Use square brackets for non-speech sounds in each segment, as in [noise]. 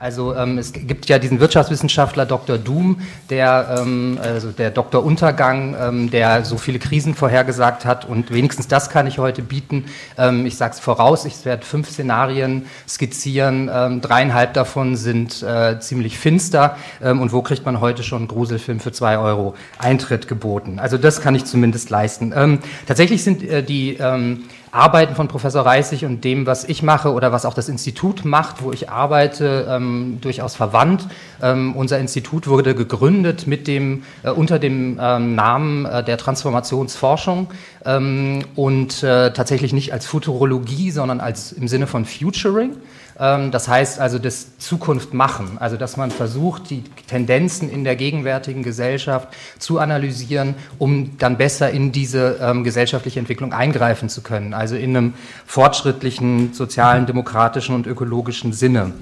Also ähm, es gibt ja diesen Wirtschaftswissenschaftler Dr. Doom, der, ähm, also der Dr. Untergang, ähm, der so viele Krisen vorhergesagt hat und wenigstens das kann ich heute bieten. Ähm, ich sage es voraus, ich werde fünf Szenarien skizzieren, ähm, dreieinhalb davon sind äh, ziemlich finster ähm, und wo kriegt man heute schon einen Gruselfilm für zwei Euro Eintritt geboten. Also das kann ich zumindest leisten. tatsächlich sind äh, die Arbeiten von Professor Reissig und dem, was ich mache oder was auch das Institut macht, wo ich arbeite, ähm, durchaus verwandt. Ähm, unser Institut wurde gegründet mit dem, äh, unter dem ähm, Namen äh, der Transformationsforschung ähm, und äh, tatsächlich nicht als Futurologie, sondern als im Sinne von Futuring. Ähm, das heißt also das Zukunft machen, also dass man versucht, die Tendenzen in der gegenwärtigen Gesellschaft zu analysieren, um dann besser in diese ähm, gesellschaftliche Entwicklung eingreifen zu können, also in einem fortschrittlichen, sozialen, demokratischen und ökologischen Sinne.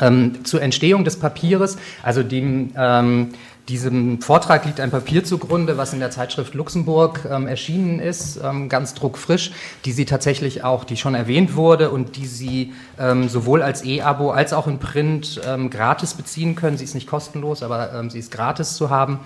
Ähm, zur Entstehung des Papieres, also dem ähm, diesem Vortrag liegt ein Papier zugrunde, was in der Zeitschrift Luxemburg ähm, erschienen ist, ähm, ganz druckfrisch, die Sie tatsächlich auch, die schon erwähnt wurde und die Sie ähm, sowohl als E-Abo als auch in Print ähm, gratis beziehen können. Sie ist nicht kostenlos, aber ähm, sie ist gratis zu haben.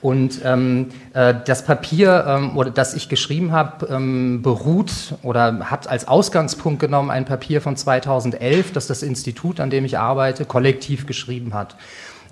Und ähm, äh, das Papier, ähm, oder das ich geschrieben habe, ähm, beruht oder hat als Ausgangspunkt genommen ein Papier von 2011, das das Institut, an dem ich arbeite, kollektiv geschrieben hat.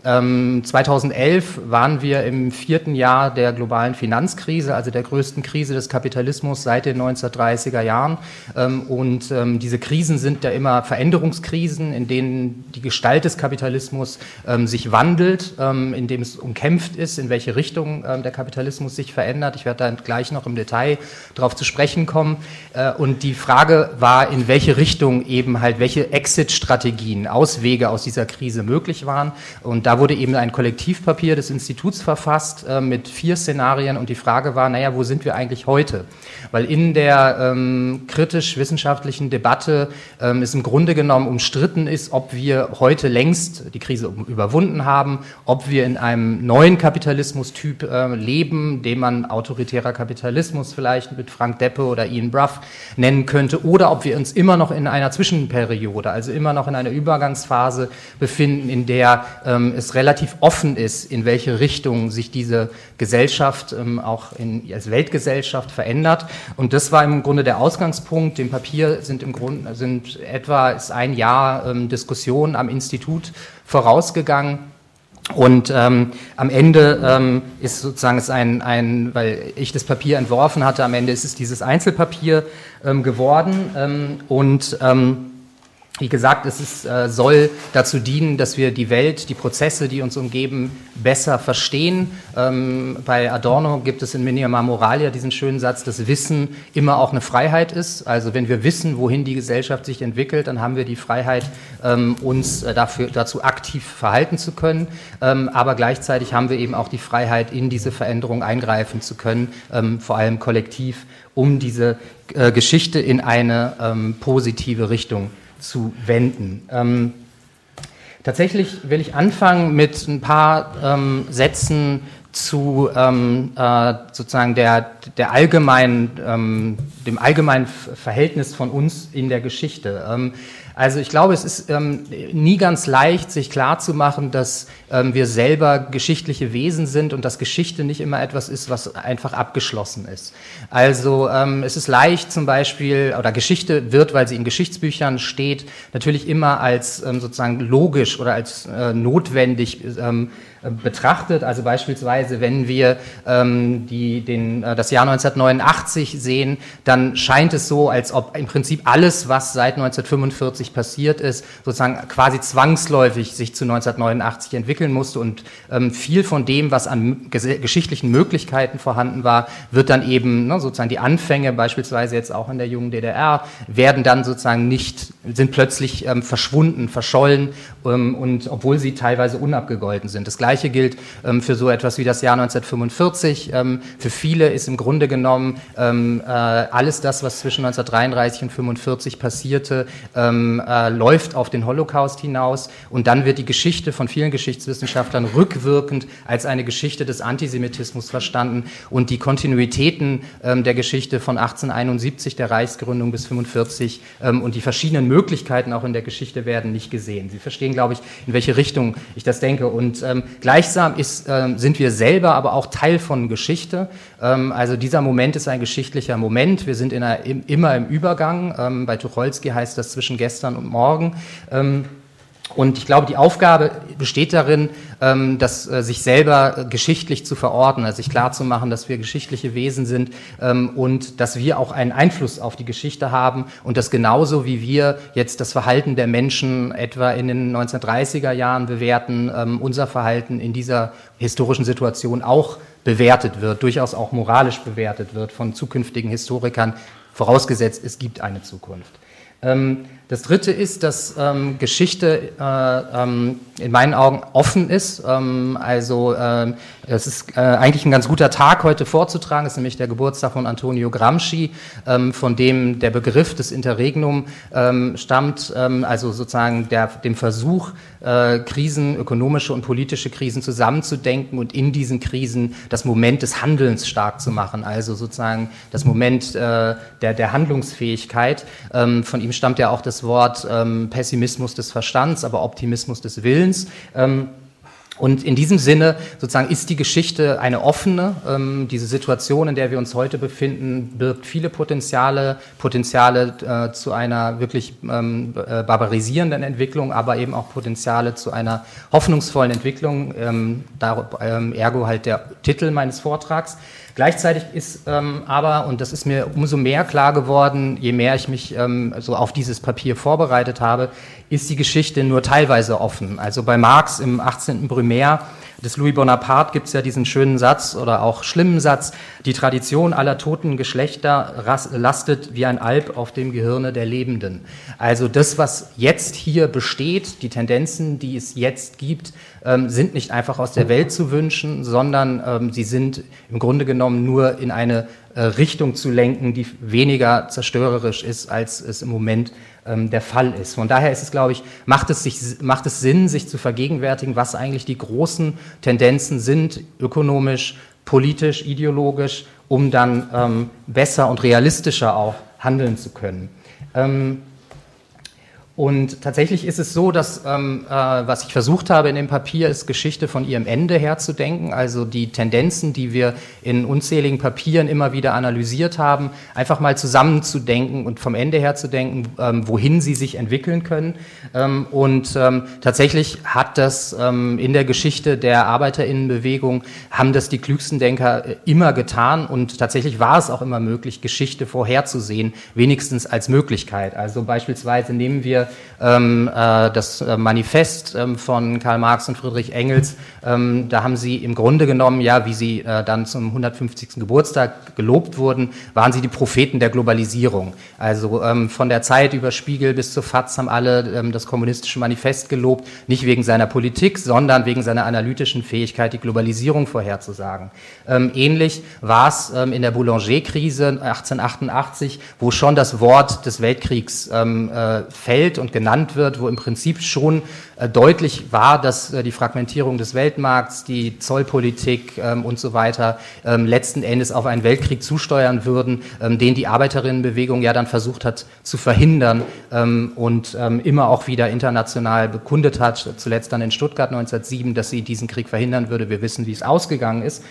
2011 ähm, waren wir im vierten Jahr der globalen Finanzkrise, also der größten Krise des Kapitalismus seit den 1930er Jahren. Ähm, und ähm, diese Krisen sind ja immer Veränderungskrisen, in denen die Gestalt des Kapitalismus sich wandelt, in dem es umkämpft ist, in welche Richtung der Kapitalismus sich verändert. Ich werde da gleich noch im Detail darauf zu sprechen kommen. Äh, und die Frage war, in welche Richtung eben halt welche Exit-Strategien, Auswege aus dieser Krise möglich waren. Und da wurde eben ein Kollektivpapier des Instituts verfasst äh, mit vier Szenarien und die Frage war, naja, wo sind wir eigentlich heute? Weil in der ähm, kritisch-wissenschaftlichen Debatte ähm, es im Grunde genommen umstritten ist, ob wir heute längst die Krise überwunden haben, ob wir in einem neuen Kapitalismus-Typ äh, leben, den man autoritärer Kapitalismus vielleicht mit Frank Deppe oder Ian Bruff nennen könnte, oder ob wir uns immer noch in einer Zwischenperiode, also immer noch in einer Übergangsphase befinden, in der ähm, es relativ offen ist, in welche Richtung sich diese Gesellschaft ähm, auch in, als Weltgesellschaft verändert. Und das war im Grunde der Ausgangspunkt. Dem Papier sind im Grunde sind etwa ist ein Jahr ähm, Diskussion am Institut vorausgegangen. Und ähm, am Ende ähm, ist sozusagen es ein, ein, weil ich das Papier entworfen hatte, am Ende ist es dieses Einzelpapier ähm, geworden. Ähm, und ähm, wie gesagt, es ist, äh, soll dazu dienen, dass wir die Welt, die Prozesse, die uns umgeben, besser verstehen. Ähm, bei Adorno gibt es in Minima Moralia diesen schönen Satz, dass Wissen immer auch eine Freiheit ist. Also wenn wir wissen, wohin die Gesellschaft sich entwickelt, dann haben wir die Freiheit, ähm, uns äh, dafür, dazu aktiv verhalten zu können. Ähm, aber gleichzeitig haben wir eben auch die Freiheit, in diese Veränderung eingreifen zu können, ähm, vor allem kollektiv, um diese äh, Geschichte in eine ähm, positive Richtung zu wenden. Ähm, tatsächlich will ich anfangen mit ein paar ähm, Sätzen zu ähm, äh, sozusagen der, der allgemeinen, ähm, dem allgemeinen Verhältnis von uns in der Geschichte. Also ich glaube, es ist ähm, nie ganz leicht, sich klarzumachen, dass ähm, wir selber geschichtliche Wesen sind und dass Geschichte nicht immer etwas ist, was einfach abgeschlossen ist. Also ähm, es ist leicht zum Beispiel, oder Geschichte wird, weil sie in Geschichtsbüchern steht, natürlich immer als ähm, sozusagen logisch oder als äh, notwendig ähm, betrachtet. Also beispielsweise, wenn wir ähm, die, den, äh, das Jahr 1989 sehen, dann scheint es so, als ob im Prinzip alles, was seit 1945 passiert ist, sozusagen quasi zwangsläufig sich zu 1989 entwickeln musste und ähm, viel von dem, was an geschichtlichen Möglichkeiten vorhanden war, wird dann eben ne, sozusagen die Anfänge, beispielsweise jetzt auch in der jungen DDR, werden dann sozusagen nicht, sind plötzlich ähm, verschwunden, verschollen ähm, und obwohl sie teilweise unabgegolten sind. Das gilt ähm, für so etwas wie das Jahr 1945. Ähm, für viele ist im Grunde genommen ähm, äh, alles das, was zwischen 1933 und 1945 passierte, ähm, äh, läuft auf den Holocaust hinaus und dann wird die Geschichte von vielen Geschichtswissenschaftlern rückwirkend als eine Geschichte des Antisemitismus verstanden und die Kontinuitäten ähm, der Geschichte von 1871, der Reichsgründung bis 45 ähm, und die verschiedenen Möglichkeiten auch in der Geschichte werden nicht gesehen. Sie verstehen, glaube ich, in welche Richtung ich das denke. Und ähm, gleichsam ist, ähm, sind wir selber aber auch Teil von Geschichte. Ähm, also dieser Moment ist ein geschichtlicher Moment. Wir sind in einer, im, immer im Übergang. Ähm, bei Tucholsky heißt das zwischen gestern und morgen. Ähm, und ich glaube, die Aufgabe besteht darin, ähm, dass äh, sich selber geschichtlich zu verordnen, also sich klarzumachen, dass wir geschichtliche Wesen sind ähm, und dass wir auch einen Einfluss auf die Geschichte haben und dass genauso wie wir jetzt das Verhalten der Menschen etwa in den 1930er Jahren bewerten, ähm, unser Verhalten in dieser historischen Situation auch bewertet wird, durchaus auch moralisch bewertet wird von zukünftigen Historikern, vorausgesetzt es gibt eine Zukunft. Ähm, das Dritte ist, dass ähm, Geschichte äh, ähm, in meinen Augen offen ist. Ähm, also es ist äh, eigentlich ein ganz guter Tag heute vorzutragen. Es ist nämlich der Geburtstag von Antonio Gramsci, ähm, von dem der Begriff des Interregnum ähm, stammt. Ähm, also sozusagen der, dem Versuch, äh, Krisen, ökonomische und politische Krisen zusammenzudenken und in diesen Krisen das Moment des Handelns stark zu machen. Also sozusagen das Moment äh, der, der Handlungsfähigkeit. von ihm stammt ja auch das Wort ähm, Pessimismus des Verstands, aber Optimismus des Willens. Ähm, und in diesem Sinne sozusagen ist die Geschichte eine offene. Ähm, diese Situation, in der wir uns heute befinden, birgt viele Potenziale, Potenziale äh, zu einer wirklich ähm, äh, barbarisierenden Entwicklung, aber eben auch Potenziale zu einer hoffnungsvollen Entwicklung. Ähm, da, ähm, ergo halt der Titel meines Vortrags. Gleichzeitig ist ähm, aber, und das ist mir umso mehr klar geworden, je mehr ich mich ähm, so auf dieses Papier vorbereitet habe, ist die Geschichte nur teilweise offen. Also bei Marx im 18. Brumaire des Louis Bonaparte gibt es ja diesen schönen Satz oder auch schlimmen Satz, die Tradition aller toten Geschlechter lastet wie ein Alb auf dem Gehirne der Lebenden. Also das, was jetzt hier besteht, die Tendenzen, die es jetzt gibt, ähm, sind nicht einfach aus der Welt zu wünschen, sondern ähm, sie sind im Grunde genommen nur in eine äh, Richtung zu lenken, die weniger zerstörerisch ist, als es im Moment ähm, der Fall ist. Von daher ist es, glaube ich, macht es, sich, macht es Sinn, sich zu vergegenwärtigen, was eigentlich die großen Tendenzen sind, ökonomisch, politisch, ideologisch, um dann ähm, besser und realistischer auch handeln zu können. Ähm, und tatsächlich ist es so, dass ähm, äh, was ich versucht habe in dem Papier ist, Geschichte von ihrem Ende her zu denken, also die Tendenzen, die wir in unzähligen Papieren immer wieder analysiert haben, einfach mal zusammenzudenken und vom Ende her zu denken, ähm, wohin sie sich entwickeln können. Ähm, und ähm, tatsächlich hat das ähm, in der Geschichte der Arbeiterinnenbewegung, haben das die klügsten Denker äh, immer getan und tatsächlich war es auch immer möglich, Geschichte vorherzusehen, wenigstens als Möglichkeit. Also beispielsweise nehmen wir ähm, äh, das äh, Manifest ähm, von Karl Marx und Friedrich Engels. Ähm, da haben sie im Grunde genommen, ja, wie sie äh, dann zum 150. Geburtstag gelobt wurden, waren sie die Propheten der Globalisierung. Also ähm, von der Zeit über Spiegel bis zur FAZ haben alle ähm, das kommunistische Manifest gelobt, nicht wegen seiner Politik, sondern wegen seiner analytischen Fähigkeit, die Globalisierung vorherzusagen. Ähm, ähnlich war es in der Boulanger-Krise 1888, wo schon das Wort des Weltkriegs äh, fällt und genannt wird, wo im Prinzip schon äh, deutlich war, dass äh, die Fragmentierung des Weltmarkts, die Zollpolitik ähm, und so weiter ähm, letzten Endes auf einen Weltkrieg zusteuern würden, ähm, den die Arbeiterinnenbewegung ja dann versucht hat zu verhindern und immer auch wieder international bekundet hat, zuletzt dann in Stuttgart 1907, dass sie diesen Krieg verhindern würde. Wir wissen, wie es ausgegangen ist.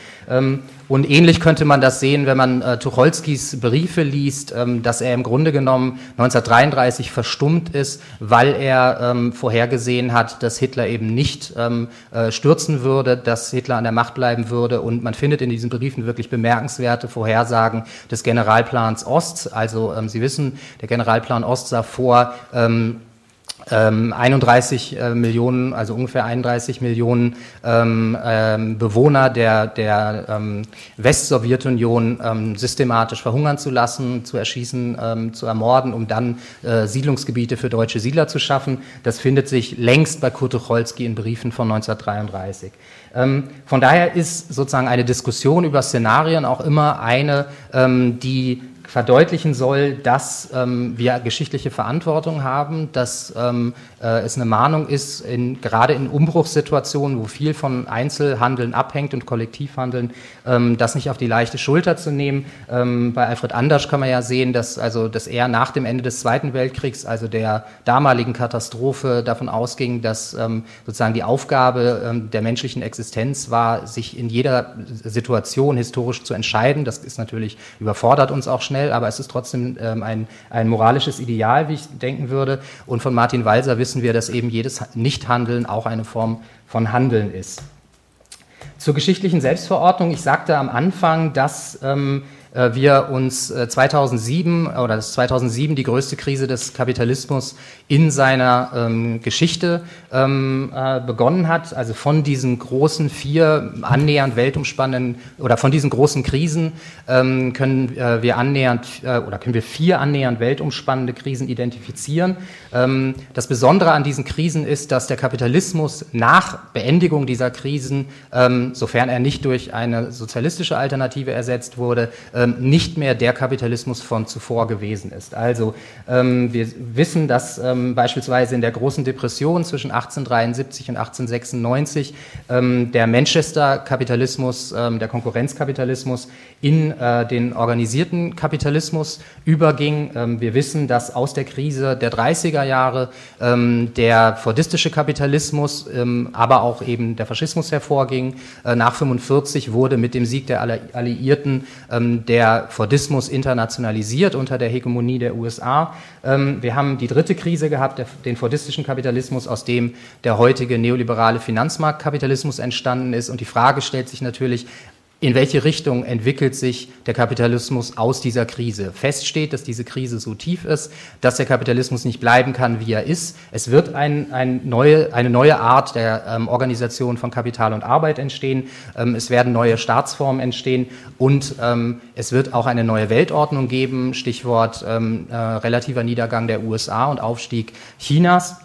Ähm, und ähnlich könnte man das sehen, wenn man äh, Tucholskys Briefe liest, dass er im Grunde genommen 1933 verstummt ist, weil er vorhergesehen hat, hat, dass Hitler eben nicht ähm, äh, stürzen würde, dass Hitler an der Macht bleiben würde. Und man findet in diesen Briefen wirklich bemerkenswerte Vorhersagen des Generalplans Ost. Also ähm, Sie wissen, der Generalplan Ost sah vor, ähm, 31 ähm, äh, Millionen, also ungefähr 31 Millionen ähm, ähm, Bewohner der, der Westsowjetunion systematisch verhungern zu lassen, zu erschießen, zu ermorden, um dann äh, Siedlungsgebiete für deutsche Siedler zu schaffen. Das findet sich längst bei Kurt Tucholsky in Briefen von 1933. von daher ist sozusagen eine Diskussion über Szenarien auch immer eine, die verdeutlichen soll, dass ähm, wir geschichtliche Verantwortung haben, dass ähm, äh, es eine Mahnung ist, in, gerade in Umbruchssituationen, wo viel von Einzelhandeln abhängt und Kollektivhandeln, ähm, das nicht auf die leichte Schulter zu nehmen. Ähm, bei Alfred Andersch kann man ja sehen, dass, also, dass er nach dem Ende des Zweiten Weltkriegs, also der damaligen Katastrophe, davon ausging, dass ähm, sozusagen die Aufgabe ähm, der menschlichen Existenz war, sich in jeder Situation historisch zu entscheiden. Das ist natürlich überfordert uns auch schnell, aber es ist trotzdem ähm, ein, ein moralisches Ideal, wie ich denken würde. Und von Martin Walser wissen wir, dass eben jedes Nichthandeln auch eine Form von Handeln ist. Zur geschichtlichen Selbstverordnung. Ich sagte am Anfang, dass ähm, äh, wir uns 2007 äh, oder das 2007 die größte Krise des Kapitalismus in seiner ähm, Geschichte ähm, äh, begonnen hat. Also von diesen großen vier annähernd weltumspannenden oder von diesen großen Krisen ähm, können äh, wir annähernd äh, oder können wir vier annähernd weltumspannende Krisen identifizieren. Ähm, das Besondere an diesen Krisen ist, dass der Kapitalismus nach Beendigung dieser Krisen, ähm, sofern er nicht durch eine sozialistische Alternative ersetzt wurde, nicht mehr der Kapitalismus von zuvor gewesen ist. Also ähm, wir wissen, dass ähm, beispielsweise in der großen Depression zwischen 1873 und 1896 ähm, der Manchester-Kapitalismus, ähm, der Konkurrenzkapitalismus in äh, den organisierten Kapitalismus überging. Ähm, wir wissen, dass aus der Krise der 30er Jahre ähm, der fordistische Kapitalismus, aber auch eben der Faschismus hervorging. Äh, nach 45 wurde mit dem Sieg der Alliierten der Fordismus internationalisiert unter der Hegemonie der USA. Ähm, wir haben die dritte Krise gehabt, den fordistischen Kapitalismus, aus dem der heutige neoliberale Finanzmarktkapitalismus entstanden ist. Und die Frage stellt sich natürlich, in welche Richtung entwickelt sich der Kapitalismus aus dieser Krise? Fest steht, dass diese Krise so tief ist, dass der Kapitalismus nicht bleiben kann, wie er ist. Es wird ein, ein neue, eine neue Art der ähm, Organisation von Kapital und Arbeit entstehen. Ähm, es werden neue Staatsformen entstehen und ähm, es wird auch eine neue Weltordnung geben. Stichwort ähm, äh, relativer Niedergang der USA und Aufstieg Chinas.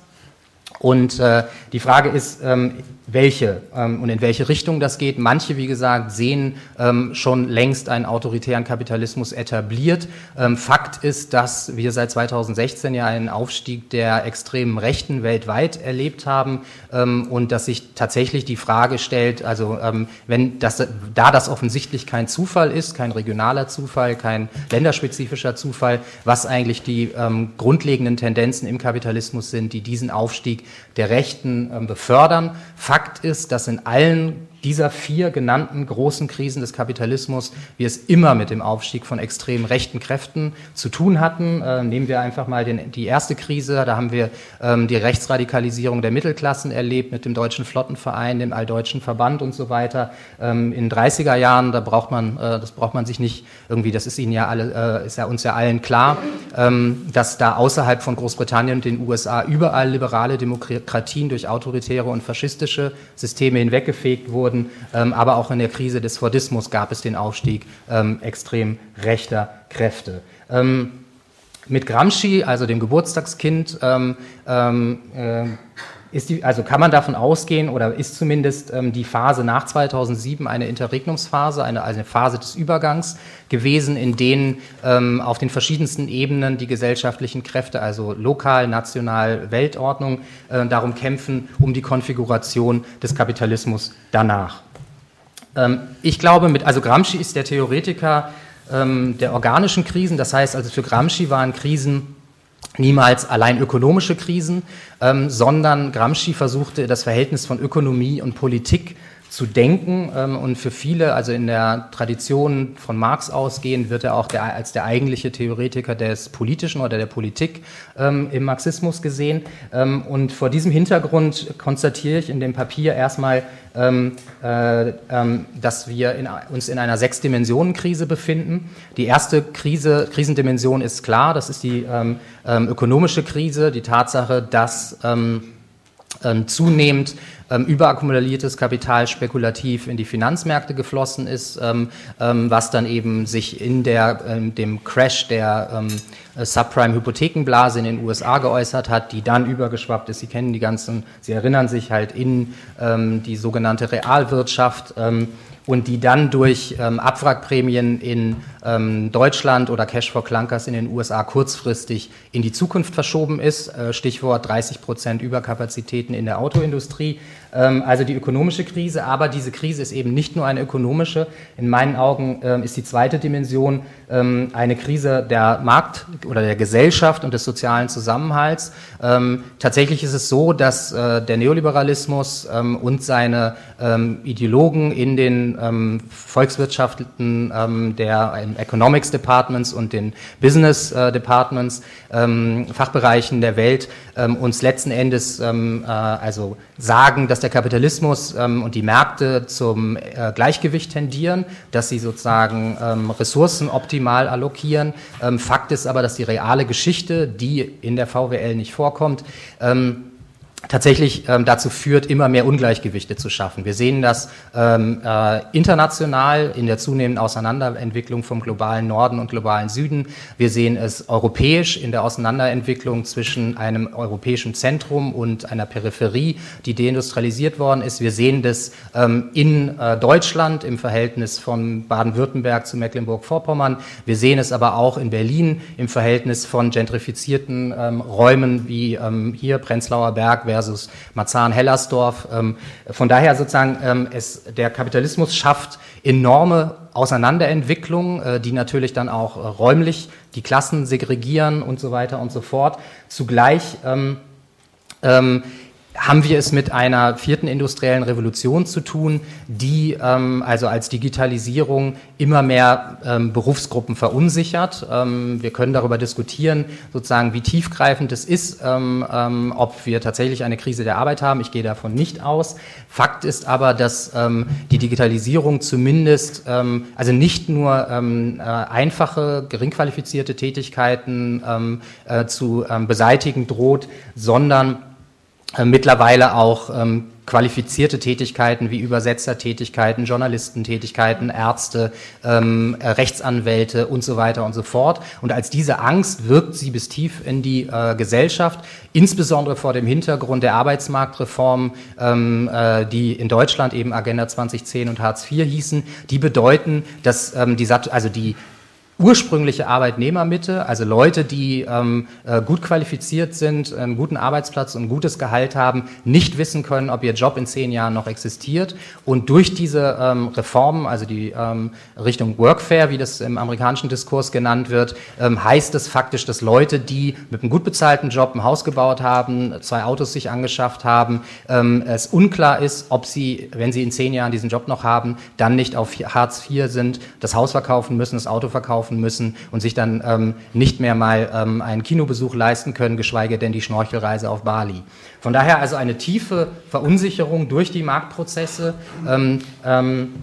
Und äh, die Frage ist, ähm, welche ähm, und in welche Richtung das geht. Manche, wie gesagt, sehen ähm, schon längst einen autoritären Kapitalismus etabliert. Ähm, Fakt ist, dass wir seit 2016 ja einen Aufstieg der extremen Rechten weltweit erlebt haben ähm, und dass sich tatsächlich die Frage stellt, also ähm, wenn das, da das offensichtlich kein Zufall ist, kein regionaler Zufall, kein länderspezifischer Zufall, was eigentlich die ähm, grundlegenden Tendenzen im Kapitalismus sind, die diesen Aufstieg der Rechten befördern. Fakt Fakt ist, dass in allen dieser vier genannten großen Krisen des Kapitalismus wir es immer mit dem Aufstieg von extrem rechten Kräften zu tun hatten. Äh, nehmen wir einfach mal den, die erste Krise, da haben wir ähm, die Rechtsradikalisierung der Mittelklassen erlebt mit dem Deutschen Flottenverein, dem Alldeutschen Verband und so weiter. Ähm, in 30er Jahren, da braucht man, äh, das braucht man sich nicht irgendwie, das ist Ihnen ja alle, äh, ist ja uns ja allen klar, ähm, dass da außerhalb von Großbritannien und den USA überall liberale Demokratien durch autoritäre und faschistische Systeme hinweggefegt wurden wurden. Ähm, aber auch in der Krise des Fordismus gab es den Aufstieg ähm, extrem rechter Kräfte. Ähm, mit Gramsci, also dem Geburtstagskind, ähm, äh, ist die, also kann man davon ausgehen oder ist zumindest ähm, die Phase nach 2007 eine Interregnumsphase, eine, eine Phase des Übergangs gewesen, in denen ähm, auf den verschiedensten Ebenen die gesellschaftlichen Kräfte, also lokal, national, Weltordnung, äh, darum kämpfen, um die Konfiguration des Kapitalismus danach. Ähm, ich glaube, mit, also Gramsci ist der Theoretiker ähm, der organischen Krisen, das heißt also für Gramsci waren Krisen niemals allein ökonomische Krisen, ähm, sondern Gramsci versuchte das Verhältnis von Ökonomie und Politik zu denken ähm, und für viele, also in der Tradition von Marx ausgehend, wird er auch der, als der eigentliche Theoretiker des Politischen oder der Politik ähm, im Marxismus gesehen. Ähm, und vor diesem Hintergrund konstatiere ich in dem Papier erstmal, äh, dass wir in, uns in einer Sechs-Dimensionen-Krise befinden. Die erste Krise, Krisendimension ist klar, das ist die ökonomische Krise, die Tatsache, dass zunehmend ähm, überakkumuliertes Kapital spekulativ in die Finanzmärkte geflossen ist, ähm, ähm, was dann eben sich in der, ähm, dem Crash der ähm, Subprime-Hypothekenblase in den USA geäußert hat, die dann übergeschwappt ist. Sie kennen die ganzen, Sie erinnern sich halt in ähm, die sogenannte Realwirtschaft und die dann durch ähm, Abwrackprämien in ähm, Deutschland oder Cash for Clunkers in den USA kurzfristig in die Zukunft verschoben ist. Äh, Stichwort 30 Prozent Überkapazitäten in der Autoindustrie. Ähm, also die ökonomische Krise, aber diese Krise ist eben nicht nur eine ökonomische. In meinen Augen ähm, ist die zweite Dimension ähm, eine Krise der Markt- oder der Gesellschaft und des sozialen Zusammenhalts. Tatsächlich ist es so, dass äh, der Neoliberalismus und seine Ideologen in den Volkswirtschaften der Economics Departments und den Business äh, Departments, Fachbereichen der Welt uns letzten Endes äh, also sagen, dass der Kapitalismus ähm, und die Märkte zum äh, Gleichgewicht tendieren, dass sie sozusagen ähm, Ressourcen optimal allokieren. Ähm, Fakt ist aber, dass die reale Geschichte, die in der VWL nicht vorkommt, ähm, tatsächlich ähm, dazu führt, immer mehr Ungleichgewichte zu schaffen. Wir sehen das ähm, äh, international in der zunehmenden Auseinanderentwicklung vom globalen Norden und globalen Süden. Wir sehen es europäisch in der Auseinanderentwicklung zwischen einem europäischen Zentrum und einer Peripherie, die deindustrialisiert worden ist. Wir sehen das ähm, in äh, Deutschland im Verhältnis von Baden-Württemberg zu Mecklenburg-Vorpommern. Wir sehen es aber auch in Berlin im Verhältnis von gentrifizierten ähm, Räumen wie ähm, hier Prenzlauer Berg, versus Marzahn-Hellersdorf. Ähm, von daher sozusagen, ähm, es, der Kapitalismus schafft enorme Auseinanderentwicklungen, äh, die natürlich dann auch äh, räumlich die Klassen segregieren und so weiter und so fort. Zugleich ähm, ähm, haben wir es mit einer vierten industriellen Revolution zu tun, die ähm, also als Digitalisierung immer mehr ähm, Berufsgruppen verunsichert. Ähm, wir können darüber diskutieren, sozusagen, wie tiefgreifend es ist, ähm, ähm, ob wir tatsächlich eine Krise der Arbeit haben. Ich gehe davon nicht aus. Fakt ist aber, dass ähm, die Digitalisierung zumindest, also nicht nur äh, einfache, geringqualifizierte Tätigkeiten äh, zu beseitigen droht, sondern mittlerweile auch ähm, qualifizierte Tätigkeiten wie Übersetzertätigkeiten, Journalistentätigkeiten, Ärzte, ähm, äh, Rechtsanwälte und so weiter und so fort. Und als diese Angst wirkt sie bis tief in die äh, Gesellschaft, insbesondere vor dem Hintergrund der Arbeitsmarktreform, ähm, äh, die in Deutschland eben Agenda 2010 und Hartz IV hießen. Die bedeuten, dass ähm, die, also die ursprüngliche Arbeitnehmermitte, also Leute, die ähm, äh, gut qualifiziert sind, einen guten Arbeitsplatz und ein gutes Gehalt haben, nicht wissen können, ob ihr Job in zehn Jahren noch existiert. Und durch diese ähm, Reformen, also die ähm, Richtung Workfare, wie das im amerikanischen Diskurs genannt wird, ähm, heißt es faktisch, dass Leute, die mit einem gut bezahlten Job ein Haus gebaut haben, zwei Autos sich angeschafft haben, ähm, es unklar ist, ob sie, wenn sie in zehn Jahren diesen Job noch haben, dann nicht auf Hartz IV sind, das Haus verkaufen müssen, das Auto verkaufen einkaufen müssen und sich dann ähm, nicht mehr mal ähm, einen Kinobesuch leisten können, geschweige denn die Schnorchelreise auf Bali. Von daher also eine tiefe Verunsicherung durch die Marktprozesse, ähm, ähm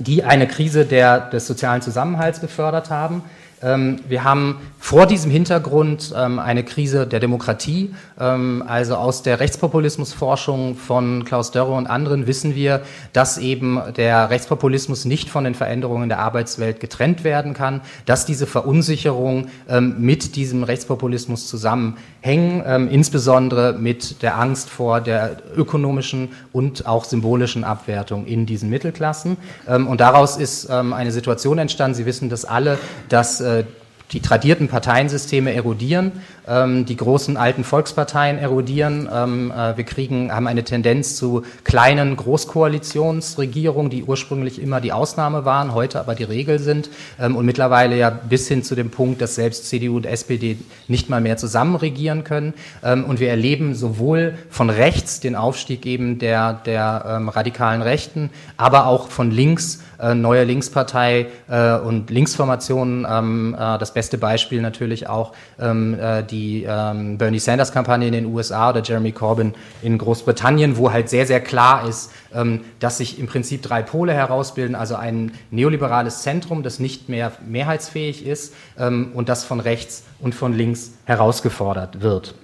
die eine Krise der, des sozialen Zusammenhalts gefördert haben. Ähm, wir haben vor diesem Hintergrund ähm, eine Krise der Demokratie. Ähm, also aus der Rechtspopulismusforschung von Klaus Dörre und anderen wissen wir, dass eben der Rechtspopulismus nicht von den Veränderungen der Arbeitswelt getrennt werden kann, dass diese Verunsicherung mit diesem Rechtspopulismus zusammenhängen, insbesondere mit der Angst vor der ökonomischen und auch symbolischen Abwertung in diesen Mittelklassen. Und daraus ist eine Situation entstanden. Sie wissen das alle, dass äh, die tradierten Parteiensysteme erodieren ähm, die großen alten Volksparteien erodieren. Ähm, äh, wir kriegen, haben eine Tendenz zu kleinen Großkoalitionsregierungen, die ursprünglich immer die Ausnahme waren, heute aber die Regel sind ähm, und mittlerweile ja bis hin zu dem Punkt, dass selbst CDU und SPD nicht mal mehr zusammen regieren können. Ähm, und wir erleben sowohl von rechts den Aufstieg eben der, der ähm, radikalen Rechten, aber auch von links äh, neue Linkspartei äh, und Linksformationen. Ähm, äh, das beste Beispiel natürlich auch ähm, äh, die die ähm, Bernie Sanders-Kampagne in den USA oder Jeremy Corbyn in Großbritannien, wo halt sehr, sehr klar ist, ähm, dass sich im Prinzip drei Pole herausbilden, also ein neoliberales Zentrum, das nicht mehr mehrheitsfähig ist ähm, und das von rechts und von links herausgefordert wird.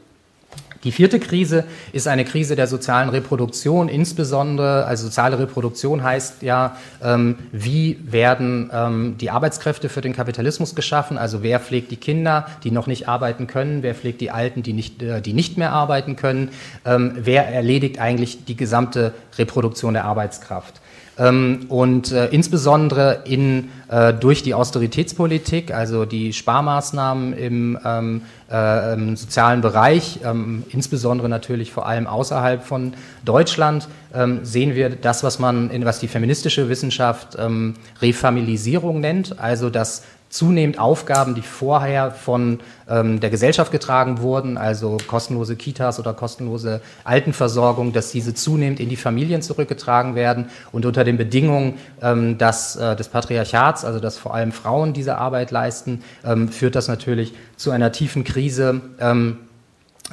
Die vierte Krise ist eine Krise der sozialen Reproduktion, insbesondere, also soziale Reproduktion heißt ja, ähm, wie werden ähm, die Arbeitskräfte für den Kapitalismus geschaffen, also wer pflegt die Kinder, die noch nicht arbeiten können, wer pflegt die Alten, die nicht, äh, die nicht mehr arbeiten können, ähm, wer erledigt eigentlich die gesamte Reproduktion der Arbeitskraft. Ähm, und äh, insbesondere in, äh, durch die Austeritätspolitik, also die Sparmaßnahmen im, ähm, äh, im sozialen Bereich, ähm, insbesondere natürlich vor allem außerhalb von Deutschland, ähm, sehen wir das, was man, in, was die feministische Wissenschaft ähm, Refamilisierung nennt, also dass zunehmend Aufgaben, die vorher von ähm, der Gesellschaft getragen wurden, also kostenlose Kitas oder kostenlose Altenversorgung, dass diese zunehmend in die Familien zurückgetragen werden und unter den Bedingungen ähm, dass, äh, des Patriarchats, also dass vor allem Frauen diese Arbeit leisten, ähm, führt das natürlich zu einer tiefen Krise. Ähm,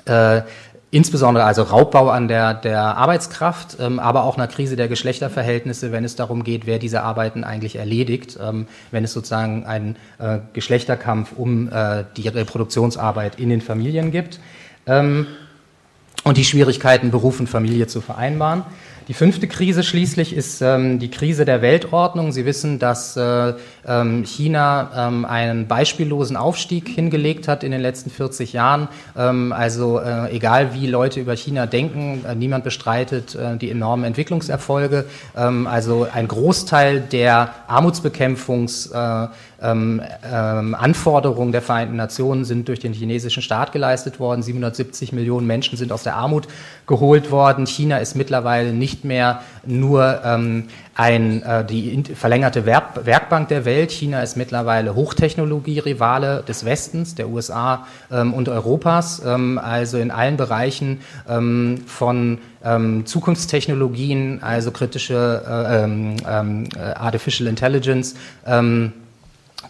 äh, insbesondere also Raubbau an der, der Arbeitskraft, ähm, aber auch einer Krise der Geschlechterverhältnisse, wenn es darum geht, wer diese Arbeiten eigentlich erledigt, ähm, wenn es sozusagen einen äh, Geschlechterkampf um äh, die Reproduktionsarbeit in den Familien gibt ähm, und die Schwierigkeiten, Beruf und Familie zu vereinbaren. Die fünfte Krise schließlich ist ähm, die Krise der Weltordnung. Sie wissen, dass äh, ähm, China ähm, einen beispiellosen Aufstieg hingelegt hat in den letzten 40 Jahren. Ähm, also äh, egal wie Leute über China denken, äh, niemand bestreitet äh, die enormen Entwicklungserfolge. Ähm, also ein Großteil der Armutsbekämpfungs äh, ähm, ähm, Anforderungen der Vereinten Nationen sind durch den chinesischen Staat geleistet worden. 770 Millionen Menschen sind aus der Armut geholt worden. China ist mittlerweile nicht mehr nur ähm, ein, äh, die verlängerte Werk Werkbank der Welt. China ist mittlerweile Hochtechnologie-Rivale des Westens, der USA ähm, und Europas. Ähm, also in allen Bereichen ähm, von ähm, Zukunftstechnologien, also kritische äh, ähm, ähm, äh, Artificial Intelligence,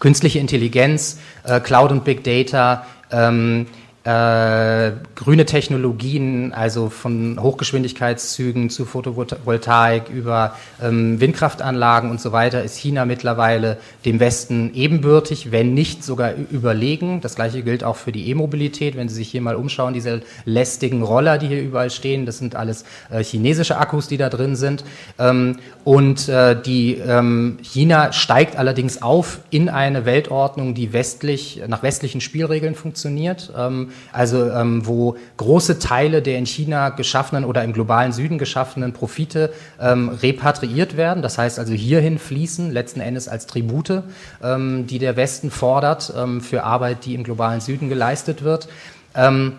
künstliche Intelligenz, äh, Cloud und Big Data, ähm, äh, grüne Technologien, also von Hochgeschwindigkeitszügen zu Photovoltaik über ähm, Windkraftanlagen und so weiter, ist China mittlerweile dem Westen ebenbürtig, wenn nicht sogar überlegen. Das gleiche gilt auch für die E-Mobilität. Wenn Sie sich hier mal umschauen, diese lästigen Roller, die hier überall stehen, das sind alles äh, chinesische Akkus, die da drin sind. Ähm, und äh, die ähm, China steigt allerdings auf in eine Weltordnung, die westlich nach westlichen Spielregeln funktioniert. Also ähm, wo große Teile der in China geschaffenen oder im globalen Süden geschaffenen Profite ähm, repatriiert werden. Das heißt also hierhin fließen, letzten Endes als Tribute, ähm, die der Westen fordert ähm, für Arbeit, die im globalen Süden geleistet wird. Ähm,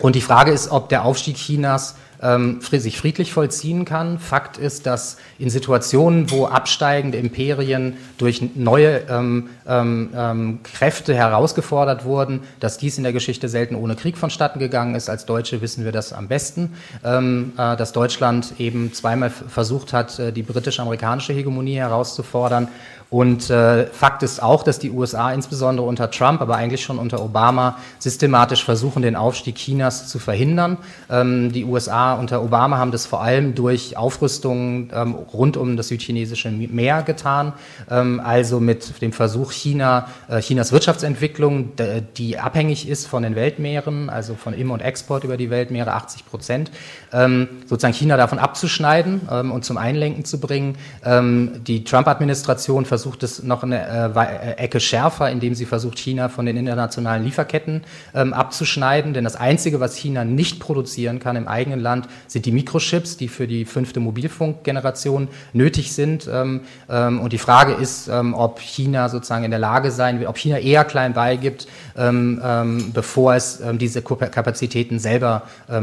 und die Frage ist, ob der Aufstieg Chinas ähm, sich friedlich vollziehen kann. Fakt ist, dass in Situationen, wo absteigende Imperien durch neue ähm, ähm, ähm, Kräfte herausgefordert wurden, dass dies in der Geschichte selten ohne Krieg vonstatten gegangen ist. Als Deutsche wissen wir das am besten, ähm, äh, dass Deutschland eben zweimal versucht hat, äh, die britisch-amerikanische Hegemonie herauszufordern und äh, Fakt ist auch, dass die USA insbesondere unter Trump, aber eigentlich schon unter Obama systematisch versuchen, den Aufstieg Chinas zu verhindern. Ähm, die USA unter Obama haben das vor allem durch Aufrüstungen ähm, rund um das südchinesische Meer getan, ähm, also mit dem Versuch China, äh, Chinas Wirtschaftsentwicklung, die abhängig ist von den Weltmeeren, also von Im- und Export über die Weltmeere, 80 Prozent, sozusagen China davon abzuschneiden ähm, und zum Einlenken zu bringen. Ähm, die Trump-Administration versucht es noch eine äh, äh, Ecke schärfer, indem sie versucht, China von den internationalen Lieferketten ähm, abzuschneiden. Denn das Einzige, was China nicht produzieren kann im eigenen Land, sind die Mikrochips, die für die fünfte Mobilfunkgeneration nötig sind. Ähm, ähm, und die Frage ist, ähm, ob China sozusagen in der Lage sein wird, ob China eher klein beigibt, ähm, ähm, bevor es diese Kapazitäten selber